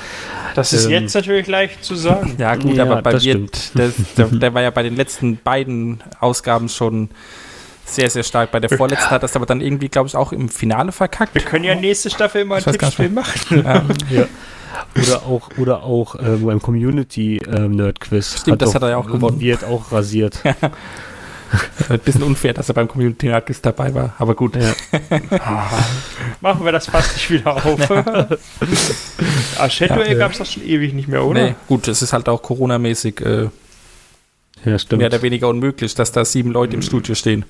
Das ist Ähm, jetzt natürlich leicht zu sagen. Ja, gut, Ja, aber bei Wirt, der, der, der war ja bei den letzten beiden Ausgaben schon sehr, sehr stark. Bei der vorletzten hat das aber dann irgendwie, glaube ich, auch im Finale verkackt. Wir können ja nächste Staffel immer ein Tippspiel machen. Ja. Oder auch, oder auch äh, beim Community äh, Nerd Quiz. Stimmt, das hat er ja auch gewonnen. Wirt auch rasiert. Ein bisschen unfair, dass er beim Community Nerdquiz dabei war, aber gut. Ja. Machen wir das fast nicht wieder auf. ah, Shadowell Ja. gab es doch schon ewig nicht mehr, oder? Nee, gut, es ist halt auch Corona-mäßig äh, ja, stimmt. mehr oder weniger unmöglich, dass da sieben Leute im Studio stehen.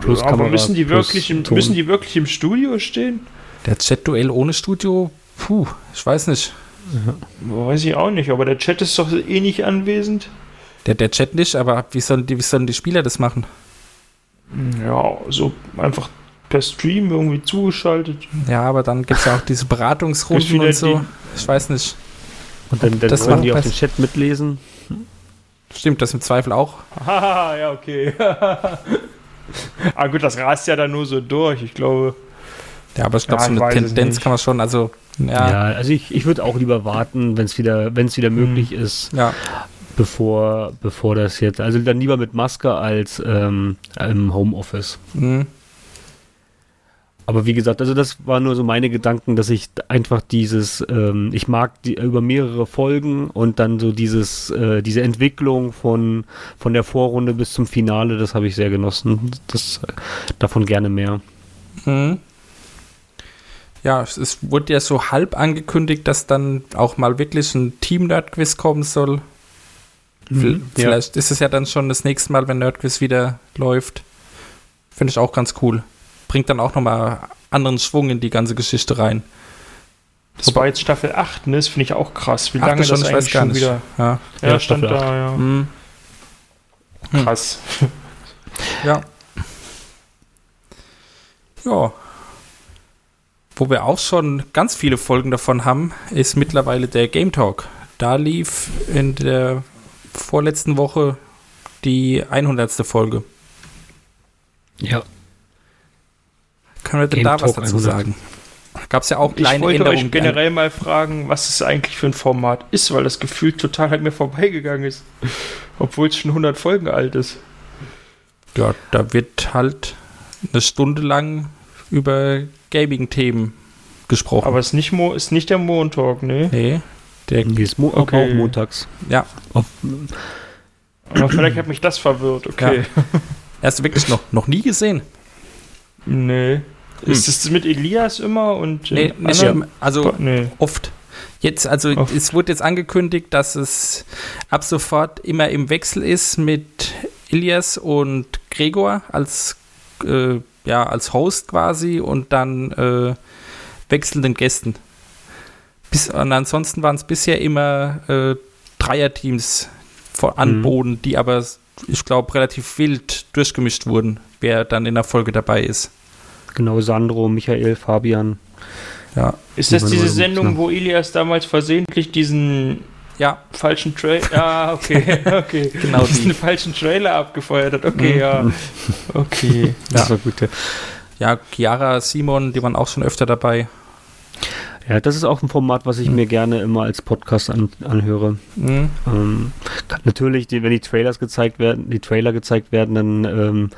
Plus Aber Kamera, müssen die, plus wirklich im, Ton. müssen die wirklich im Studio stehen? Der Chat-Duell ohne Studio, puh, ich weiß nicht. Weiß ich auch nicht, aber der Chat ist doch eh nicht anwesend. Der, der Chat nicht, aber wie sollen, die, wie sollen die Spieler das machen? Ja, so einfach per Stream irgendwie zugeschaltet. Ja, aber dann gibt es ja auch diese Beratungsrunden und so. die- Ich weiß nicht. Und dann, dann Das wollen war die auf den Chat mitlesen. Stimmt, das im Zweifel auch. Haha, ja, okay. ah gut, das rast ja dann nur so durch, ich glaube. Ja, aber ich glaube, Ja, so eine Tendenz kann man schon, also, Ja, ja, also ich, ich würde auch lieber warten, wenn es wieder, wenn es wieder möglich ist, ja. Bevor, bevor das jetzt, also dann lieber mit Maske als ähm, im Homeoffice. Mhm. Aber wie gesagt, also das war nur so meine Gedanken, dass ich einfach dieses, ähm, ich mag die über mehrere Folgen und dann so dieses, äh, diese Entwicklung von, von der Vorrunde bis zum Finale, das habe ich sehr genossen. Das davon gerne mehr. Mhm. Ja, es- es wurde ja so halb angekündigt, dass dann auch mal wirklich ein Team-Nerd-Quiz kommen soll. V- Vielleicht ist es ja dann schon das nächste Mal, wenn Nerdquiz wieder läuft. Finde ich auch ganz cool. Bringt dann auch nochmal anderen Schwung in die ganze Geschichte rein. Das war jetzt Staffel 8, ne? Das finde ich auch krass. Wie lange das schon, das ich weiß eigentlich gar schon nicht. wieder. Ja. Ja, Ja, stand Staffel da, ja. Hm. Hm. Krass. Ja. Ja. Wo wir auch schon ganz viele Folgen davon haben, ist mittlerweile der Game Talk. Da lief in der vorletzten Woche die 100. Folge. Ja. Können wir denn Game da was Talk dazu 100. sagen? Gab es ja auch Ich kleine wollte Änderungen. euch generell mal fragen, was es eigentlich für ein Format ist, weil das Gefühl total an mir vorbeigegangen ist. Obwohl es schon 100 Folgen alt ist. Ja, da wird halt eine Stunde lang über Gaming-Themen gesprochen. Aber es ist nicht, Mo ist nicht der Montalk, ne? nee, der, Die ist mo Okay. auch montags. ja, Auf, Aber vielleicht hat mich das verwirrt, okay. hast du wirklich noch, noch nie gesehen? Nee. Ist es mit Elias immer und Nee, äh, nicht anderen? immer. also Nee. oft. Jetzt, also Oft. es wurde jetzt angekündigt, dass es ab sofort immer im Wechsel ist mit Ilias und Gregor als, äh, ja, als Host quasi und dann äh, wechselnden Gästen. Bis, und ansonsten waren es bisher immer äh, Dreierteams vor, an Mhm. Boden, die aber, ich glaube, relativ wild durchgemischt wurden, wer dann in der Folge dabei ist. genau, Sandro, Michael, Fabian. Ja. Ist das diese Sendung, Knapp. wo Elias damals versehentlich diesen Ja, falschen Trailer. Ah, okay, okay. Genau die. diesen falschen Trailer abgefeuert hat. Okay, Mhm. ja. Okay. Das war gut. ja. ja, Chiara, Simon, die waren auch schon öfter dabei. Ja, das ist auch ein Format, was ich Mhm. mir gerne immer als Podcast an, anhöre. Mhm. Ähm, natürlich, die, wenn die Trailers gezeigt werden, die Trailer gezeigt werden, dann ähm,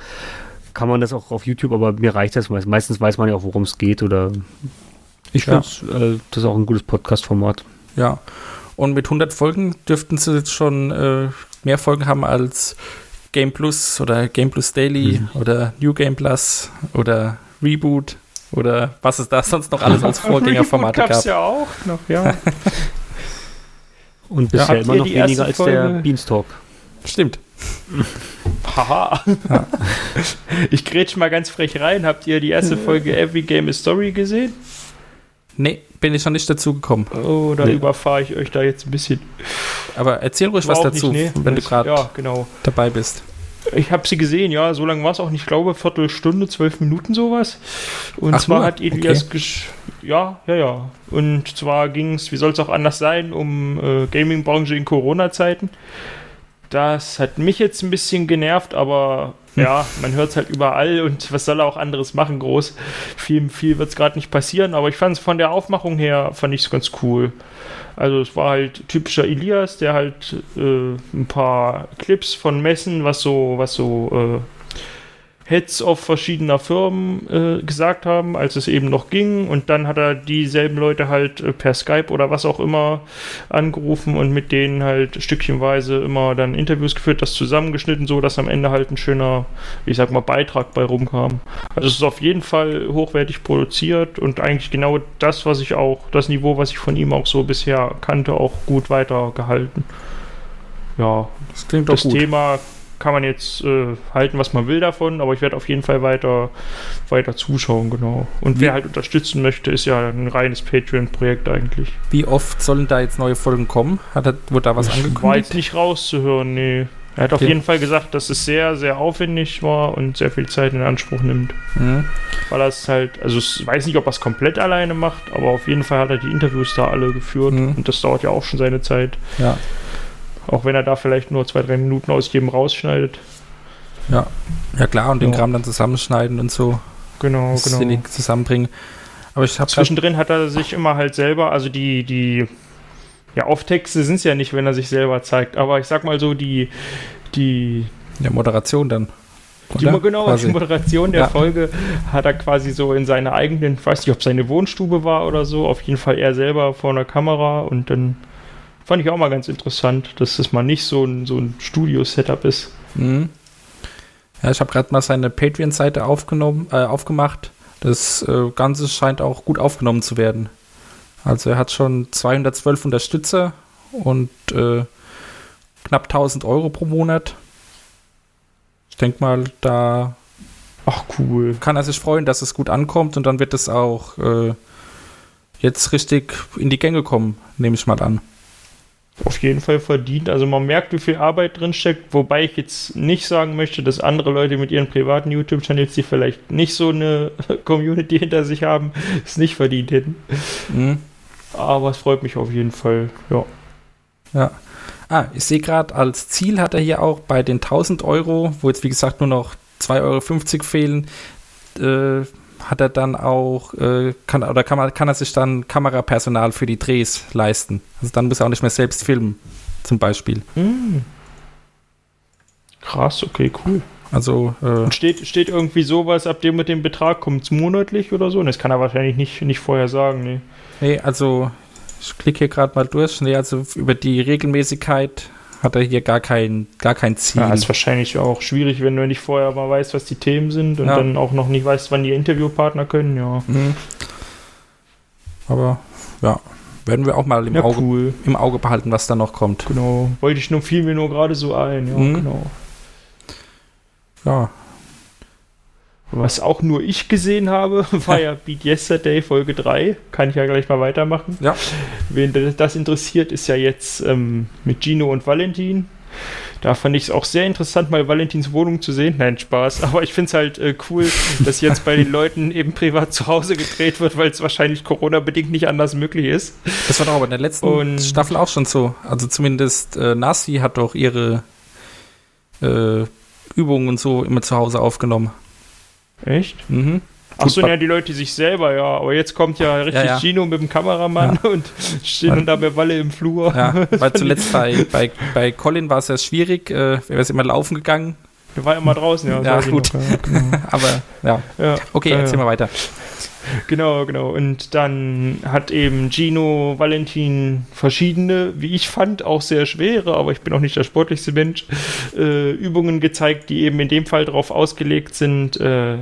kann man das auch auf YouTube, aber mir reicht das meist. Meistens weiß man ja auch, worum es geht oder ich Ja. finde, äh, das ist auch ein gutes Podcast-Format. Ja. Und mit 100 Folgen dürften sie jetzt schon äh, mehr Folgen haben als Game Plus oder Game Plus Daily oder New Game Plus oder Reboot oder was es da sonst noch alles als Vorgängerformate gab's gab. ja auch noch, ja. Und Ja. bisher Habt immer noch weniger als Folge- der Beanstalk. Stimmt. Haha. Ich grätsch mal ganz frech rein. Habt ihr die erste Folge Every Game is Story gesehen? Nee, bin ich noch nicht dazu gekommen. Oh, da Nee. überfahre ich euch da jetzt ein bisschen. Aber erzähl ruhig War was dazu, nicht, nee. wenn du gerade Ja, genau. dabei bist. Ich habe sie gesehen, ja, so lange war es auch nicht, ich glaube, Viertelstunde, zwölf Minuten sowas. Und Ach, zwar nur? hat Elias gesch ja, ja, ja. Und zwar ging es, wie soll es auch anders sein, um äh, Gaming-Branche in Corona-Zeiten. Das hat mich jetzt ein bisschen genervt, aber. Ja, man hört es halt überall und was soll er auch anderes machen, groß. Viel, viel wird es gerade nicht passieren, aber ich fand es von der Aufmachung her, fand ich es ganz cool. Also es war halt typischer Elias, der halt äh, ein paar Clips von Messen, was so, was so äh, Heads auf verschiedener Firmen äh, gesagt haben, als es eben noch ging. Und dann hat er dieselben Leute halt äh, per Skype oder was auch immer angerufen und mit denen halt stückchenweise immer dann Interviews geführt, das zusammengeschnitten, so dass am Ende halt ein schöner, ich sag mal, Beitrag bei rumkam. Also es ist auf jeden Fall hochwertig produziert und eigentlich genau das, was ich auch, das Niveau, was ich von ihm auch so bisher kannte, auch gut weitergehalten. Ja, Das klingt doch das gut. Thema kann man jetzt äh, halten, was man will davon, aber ich werde auf jeden Fall weiter, weiter zuschauen, genau. Und Wie- wer halt unterstützen möchte, ist ja ein reines Patreon-Projekt eigentlich. Wie oft sollen da jetzt neue Folgen kommen? Hat er, wurde da was War angekündigt? jetzt nicht rauszuhören, nee. Er hat auf Okay. jeden Fall gesagt, dass es sehr, sehr aufwendig war und sehr viel Zeit in Anspruch nimmt. Mhm. Weil er es halt, also ich weiß nicht, ob er es komplett alleine macht, aber auf jeden Fall hat er die Interviews da alle geführt Mhm. und das dauert ja auch schon seine Zeit. Ja. Auch wenn er da vielleicht nur zwei, drei Minuten aus jedem rausschneidet. Ja. ja, klar, und den Ja. Kram dann zusammenschneiden und so Genau, genau. zusammenbringen. Aber ich habe Zwischendrin hat er sich immer halt selber, also die, die, ja, Off-Texte sind es ja nicht, wenn er sich selber zeigt, aber ich sag mal so, die, die, ja, Moderation dann. die genau, Quasi. die Moderation der Ja. Folge hat er quasi so in seiner eigenen, ich weiß nicht, ob seine Wohnstube war oder so, auf jeden Fall er selber vor einer Kamera und dann fand ich auch mal ganz interessant, dass das mal nicht so ein, so ein Studio-Setup ist. Mhm. Ja, ich habe gerade mal seine Patreon-Seite aufgenommen, äh, aufgemacht. Das äh, Ganze scheint auch gut aufgenommen zu werden. Also er hat schon 212 Unterstützer und äh, knapp 1000 Euro pro Monat. Ich denke mal, da Ach, cool. kann er sich freuen, dass es gut ankommt und dann wird es auch äh, jetzt richtig in die Gänge kommen, nehme ich mal an. Auf jeden Fall verdient. Also man merkt, wie viel Arbeit drin steckt, wobei ich jetzt nicht sagen möchte, dass andere Leute mit ihren privaten YouTube-Channels, die vielleicht nicht so eine Community hinter sich haben, es nicht verdient hätten. Mhm. Aber es freut mich auf jeden Fall. Ja. Ja. Ah, ich sehe gerade, als Ziel hat er hier auch bei den 1000 Euro, wo jetzt wie gesagt nur noch 2,50 Euro fehlen, äh, hat er dann auch, äh, kann, oder kann, man, kann er sich dann Kamerapersonal für die Drehs leisten. Also dann muss er auch nicht mehr selbst filmen, zum Beispiel. Hm. Krass, okay, cool. Also, äh, Und steht, steht irgendwie sowas, ab dem mit dem Betrag kommt es monatlich oder so? Das kann er wahrscheinlich nicht, nicht vorher sagen, nee. nee, also, ich klicke hier gerade mal durch. Nee, also über die Regelmäßigkeit hat er hier gar kein, gar kein Ziel. Ja, ist wahrscheinlich auch schwierig, wenn du nicht vorher mal weißt, was die Themen sind und Ja. dann auch noch nicht weißt, wann die Interviewpartner können, ja. Mhm. Aber, ja, werden wir auch mal im, Ja, Auge, cool. im Auge behalten, was da noch kommt. Genau. Wollte ich nur, fiel mir nur gerade so ein, ja, Mhm. genau. Ja, Was auch nur ich gesehen habe, war ja Beat Yesterday Folge 3. Kann ich ja gleich mal weitermachen. Ja. Wen das- interessiert, ist ja jetzt ähm, mit Gino und Valentin. Da fand ich es auch sehr interessant, mal Valentins Wohnung zu sehen. Nein, Spaß. Aber ich finde es halt äh, cool, dass jetzt bei den Leuten eben privat zu Hause gedreht wird, weil es wahrscheinlich Corona-bedingt nicht anders möglich ist. Das war doch aber in der letzten Und- Staffel auch schon so. Also zumindest äh, Nasi hat doch ihre äh, Übungen und so immer zu Hause aufgenommen. Echt? Mhm. Achso, ja, die Leute sich selber, ja. Aber jetzt kommt ja richtig Ja, ja. Gino mit dem Kameramann und stehen dann da bei Walle im Flur. Ja, weil zuletzt bei, bei, bei Colin war es ja schwierig. Äh, er ist immer laufen gegangen. Der war immer draußen, ja. Ja, gut. noch, ja, genau. Aber ja, Ja, okay, ja, erzähl ja. mal weiter. Genau, genau. Und dann hat eben Gino Valentin verschiedene, wie ich fand, auch sehr schwere, aber ich bin auch nicht der sportlichste Mensch, äh, Übungen gezeigt, die eben in dem Fall darauf ausgelegt sind, äh,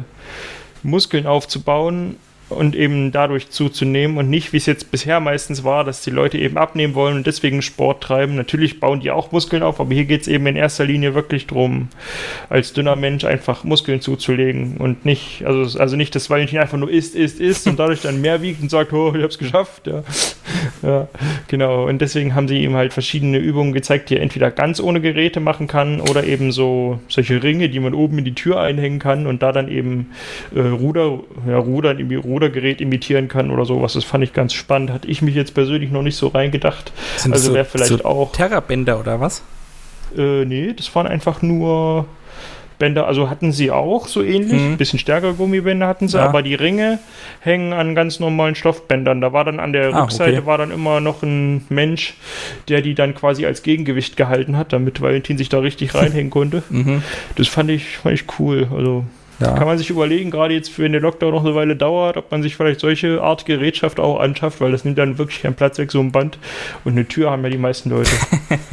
Muskeln aufzubauen und eben dadurch zuzunehmen und nicht, wie es jetzt bisher meistens war, dass die Leute eben abnehmen wollen und deswegen Sport treiben. Natürlich bauen die auch Muskeln auf, aber hier geht es eben in erster Linie wirklich darum, als dünner Mensch einfach Muskeln zuzulegen und nicht, also, also nicht, dass Valentin einfach nur isst, isst, isst und dadurch dann mehr wiegt und sagt, oh, ich hab's geschafft. Ja. ja, genau. Und deswegen haben sie ihm halt verschiedene Übungen gezeigt, die er entweder ganz ohne Geräte machen kann oder eben so solche Ringe, die man oben in die Tür einhängen kann und da dann eben äh, Ruder, ja, Rudern, im Rudergerät imitieren kann oder sowas. Das fand ich ganz spannend. Hatte ich mich jetzt persönlich noch nicht so reingedacht. Sind Also das wäre vielleicht so auch. Terrabänder oder was? Äh, nee, das waren einfach nur Bänder, also hatten sie auch so ähnlich. Mhm. Ein bisschen stärker Gummibänder hatten sie, Ja. aber die Ringe hängen an ganz normalen Stoffbändern. Da war dann an der Ah, Rückseite okay. war dann immer noch ein Mensch, der die dann quasi als Gegengewicht gehalten hat, damit Valentin sich da richtig reinhängen konnte. Mhm. Das fand ich, fand ich cool. Also Ja. kann man sich überlegen, gerade jetzt, für wenn der Lockdown noch eine Weile dauert, ob man sich vielleicht solche Art Gerätschaft auch anschafft, weil das nimmt dann wirklich keinen Platz weg, so ein Band. Und eine Tür haben ja die meisten Leute.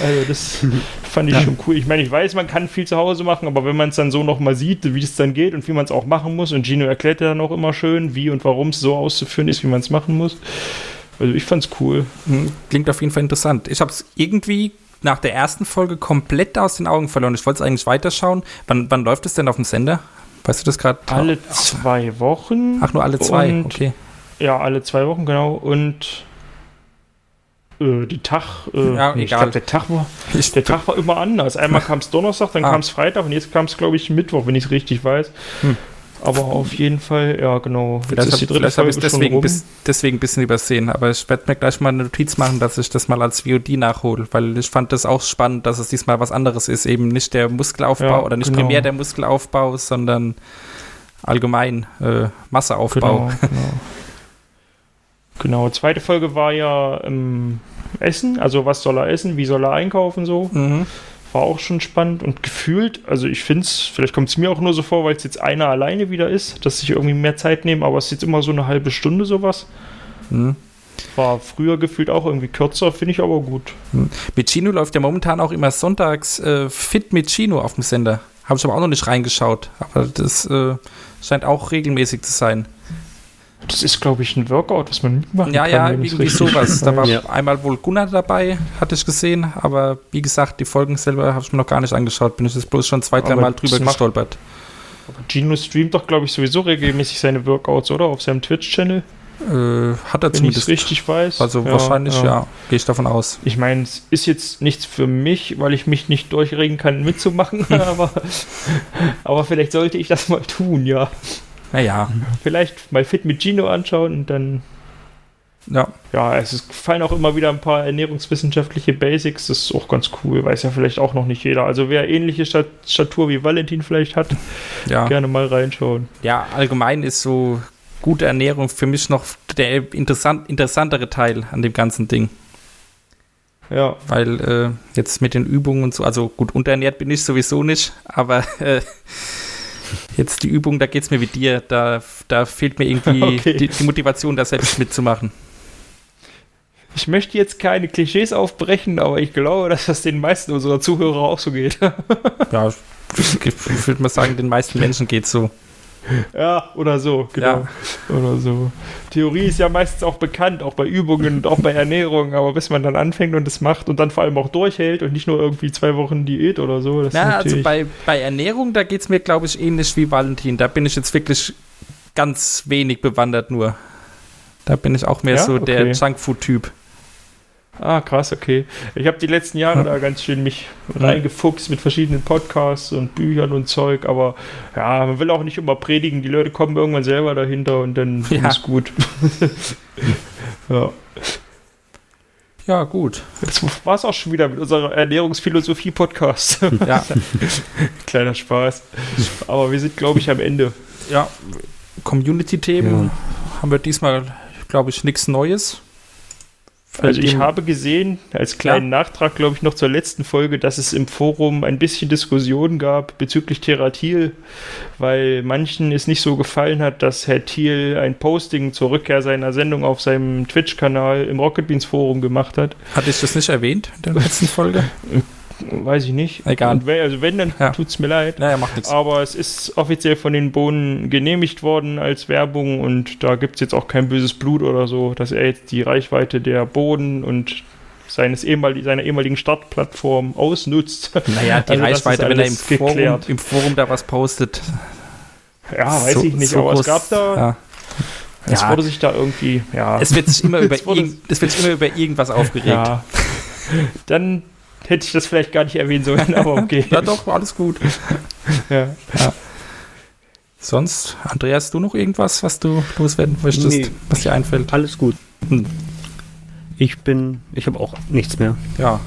also das fand ich Ja. schon cool. Ich meine, ich weiß, man kann viel zu Hause machen, aber wenn man es dann so nochmal sieht, wie es dann geht und wie man es auch machen muss, und Gino erklärt ja dann auch immer schön, wie und warum es so auszuführen ist, wie man es machen muss. Also ich fand's cool. Mhm. Klingt auf jeden Fall interessant. Ich habe es irgendwie nach der ersten Folge komplett aus den Augen verloren. Ich wollte es eigentlich weiterschauen. Wann, wann läuft es denn auf dem Sender? Weißt du das gerade? Alle zwei Wochen. Ach, nur alle zwei. Und- Okay. Ja, alle zwei Wochen, genau. Und äh, die Tag, äh, Ja, nee, ich egal. glaube, der Tag war, Ich, der Tag war immer anders. Einmal kam es Donnerstag, dann Ah. kam es Freitag und jetzt kam es, glaube ich, Mittwoch, wenn ich es richtig weiß. Hm. Aber auf jeden Fall, ja, genau. Jetzt vielleicht ist die habe dritte hab ich Folge schon deswegen, bis, deswegen ein bisschen übersehen. Aber ich werde mir gleich mal eine Notiz machen, dass ich das mal als VOD nachhole. Weil ich fand das auch spannend, dass es diesmal was anderes ist. Eben nicht der Muskelaufbau Ja, oder nicht genau. primär der Muskelaufbau, sondern allgemein äh, Masseaufbau. Genau, genau. genau, zweite Folge war ja ähm, Essen, also was soll er essen, wie soll er einkaufen so. Mhm. War auch schon spannend und gefühlt, also ich finde es, vielleicht kommt es mir auch nur so vor, weil es jetzt einer alleine wieder ist, dass sich irgendwie mehr Zeit nehmen, aber es ist jetzt immer so eine halbe Stunde sowas. Mhm. War früher gefühlt auch irgendwie kürzer, finde ich aber gut. Mit Chino läuft ja momentan auch immer sonntags äh, Fit mit Chino auf dem Sender. Habe ich aber auch noch nicht reingeschaut. Aber das äh, scheint auch regelmäßig zu sein. Das ist, glaube ich, ein Workout, was man mitmachen Ja, kann. ja, wenn ich's irgendwie sowas. Da war. Ja. einmal wohl Gunnar dabei, hatte ich gesehen, aber wie gesagt, die Folgen selber habe ich mir noch gar nicht angeschaut. Bin ich jetzt bloß schon zwei, drei Aber Mal das drüber gestolpert. Gino streamt doch, glaube ich, sowieso regelmäßig seine Workouts, oder? Auf seinem Twitch-Channel, Äh, hat er wenn ich es zumindest. richtig weiß. Also wahrscheinlich, ja, gehe ich davon aus. Ich meine, es ist jetzt nichts für mich, weil ich mich nicht durchregen kann, mitzumachen, aber, aber vielleicht sollte ich das mal tun, ja. Naja, Vielleicht mal Fit mit Gino anschauen und dann, ja. ja, es ist, fallen auch immer wieder ein paar ernährungswissenschaftliche Basics, das ist auch ganz cool, weiß ja vielleicht auch noch nicht jeder. Also wer ähnliche Stat Statur wie Valentin vielleicht hat, Ja. gerne mal reinschauen. ja, allgemein ist so gute Ernährung für mich noch der interessant, interessantere Teil an dem ganzen Ding. Ja, Weil äh, jetzt mit den Übungen und so, also gut, unterernährt bin ich sowieso nicht, aber äh, jetzt die Übung, da geht es mir wie dir, da, da fehlt mir irgendwie Okay. die, die Motivation, da selbst mitzumachen. ich möchte jetzt keine Klischees aufbrechen, aber ich glaube, dass das den meisten unserer Zuhörer auch so geht. Ja, ich würde mal sagen, den meisten Menschen geht so. Ja, oder so, genau. Oder so. Theorie ist ja meistens auch bekannt, auch bei Übungen und auch bei Ernährung, aber bis man dann anfängt und das macht und dann vor allem auch durchhält und nicht nur irgendwie zwei Wochen Diät oder so, das ist Na, also bei, bei Ernährung, da geht es mir, glaube ich, ähnlich wie Valentin. Da bin ich jetzt wirklich ganz wenig bewandert nur. Da bin ich auch mehr Ja? so der Okay. Junkfood-Typ. Ah, krass, okay. Ich habe die letzten Jahre Ja. da ganz schön mich reingefuchst mit verschiedenen Podcasts und Büchern und Zeug, aber ja, man will auch nicht immer predigen, die Leute kommen irgendwann selber dahinter und dann Ja. ist gut. ja. Ja, gut. Das war es auch schon wieder mit unserer Ernährungsphilosophie-Podcast. Ja, Kleiner Spaß. Aber wir sind, glaube ich, am Ende. ja. Community-Themen haben wir diesmal, glaube ich, nichts Neues. Also ich habe gesehen, als kleinen Nachtrag, glaube ich, noch zur letzten Folge, dass es im Forum ein bisschen Diskussion gab bezüglich Theratil, weil manchen es nicht so gefallen hat, dass Herr Thiel ein Posting zur Rückkehr seiner Sendung auf seinem Twitch-Kanal im Rocket Beans Forum gemacht hat. Hatte ich das nicht erwähnt in der letzten Folge? Weiß ich nicht. Egal. Und wenn, also wenn, dann Ja. tut's mir leid. Naja, macht nichts. Aber es ist offiziell von den Bohnen genehmigt worden als Werbung und da gibt es jetzt auch kein böses Blut oder so, dass er jetzt die Reichweite der Bohnen und seines ehemal seiner ehemaligen Startplattform ausnutzt. Naja, die Also Reichweite, wenn er im Forum, im Forum da was postet. Ja, weiß so- ich nicht, so aber groß- es gab da, Ja. es Ja. wurde sich da irgendwie, ja. Es wird sich immer über, Es irgend, es wird sich immer über irgendwas aufgeregt. ja. Dann hätte ich das vielleicht gar nicht erwähnen sollen, aber okay. Ja, doch, alles gut. ja. Sonst, Andreas, du noch irgendwas, was du loswerden möchtest, Nee. was dir einfällt? Alles gut. Hm. Ich bin, ich habe auch nichts mehr. Ja,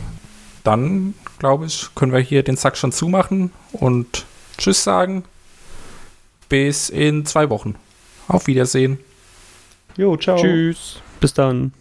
dann glaube ich, können wir hier den Sack schon zumachen und Tschüss sagen. Bis in zwei Wochen. Auf Wiedersehen. Jo, ciao. Tschüss. Bis dann.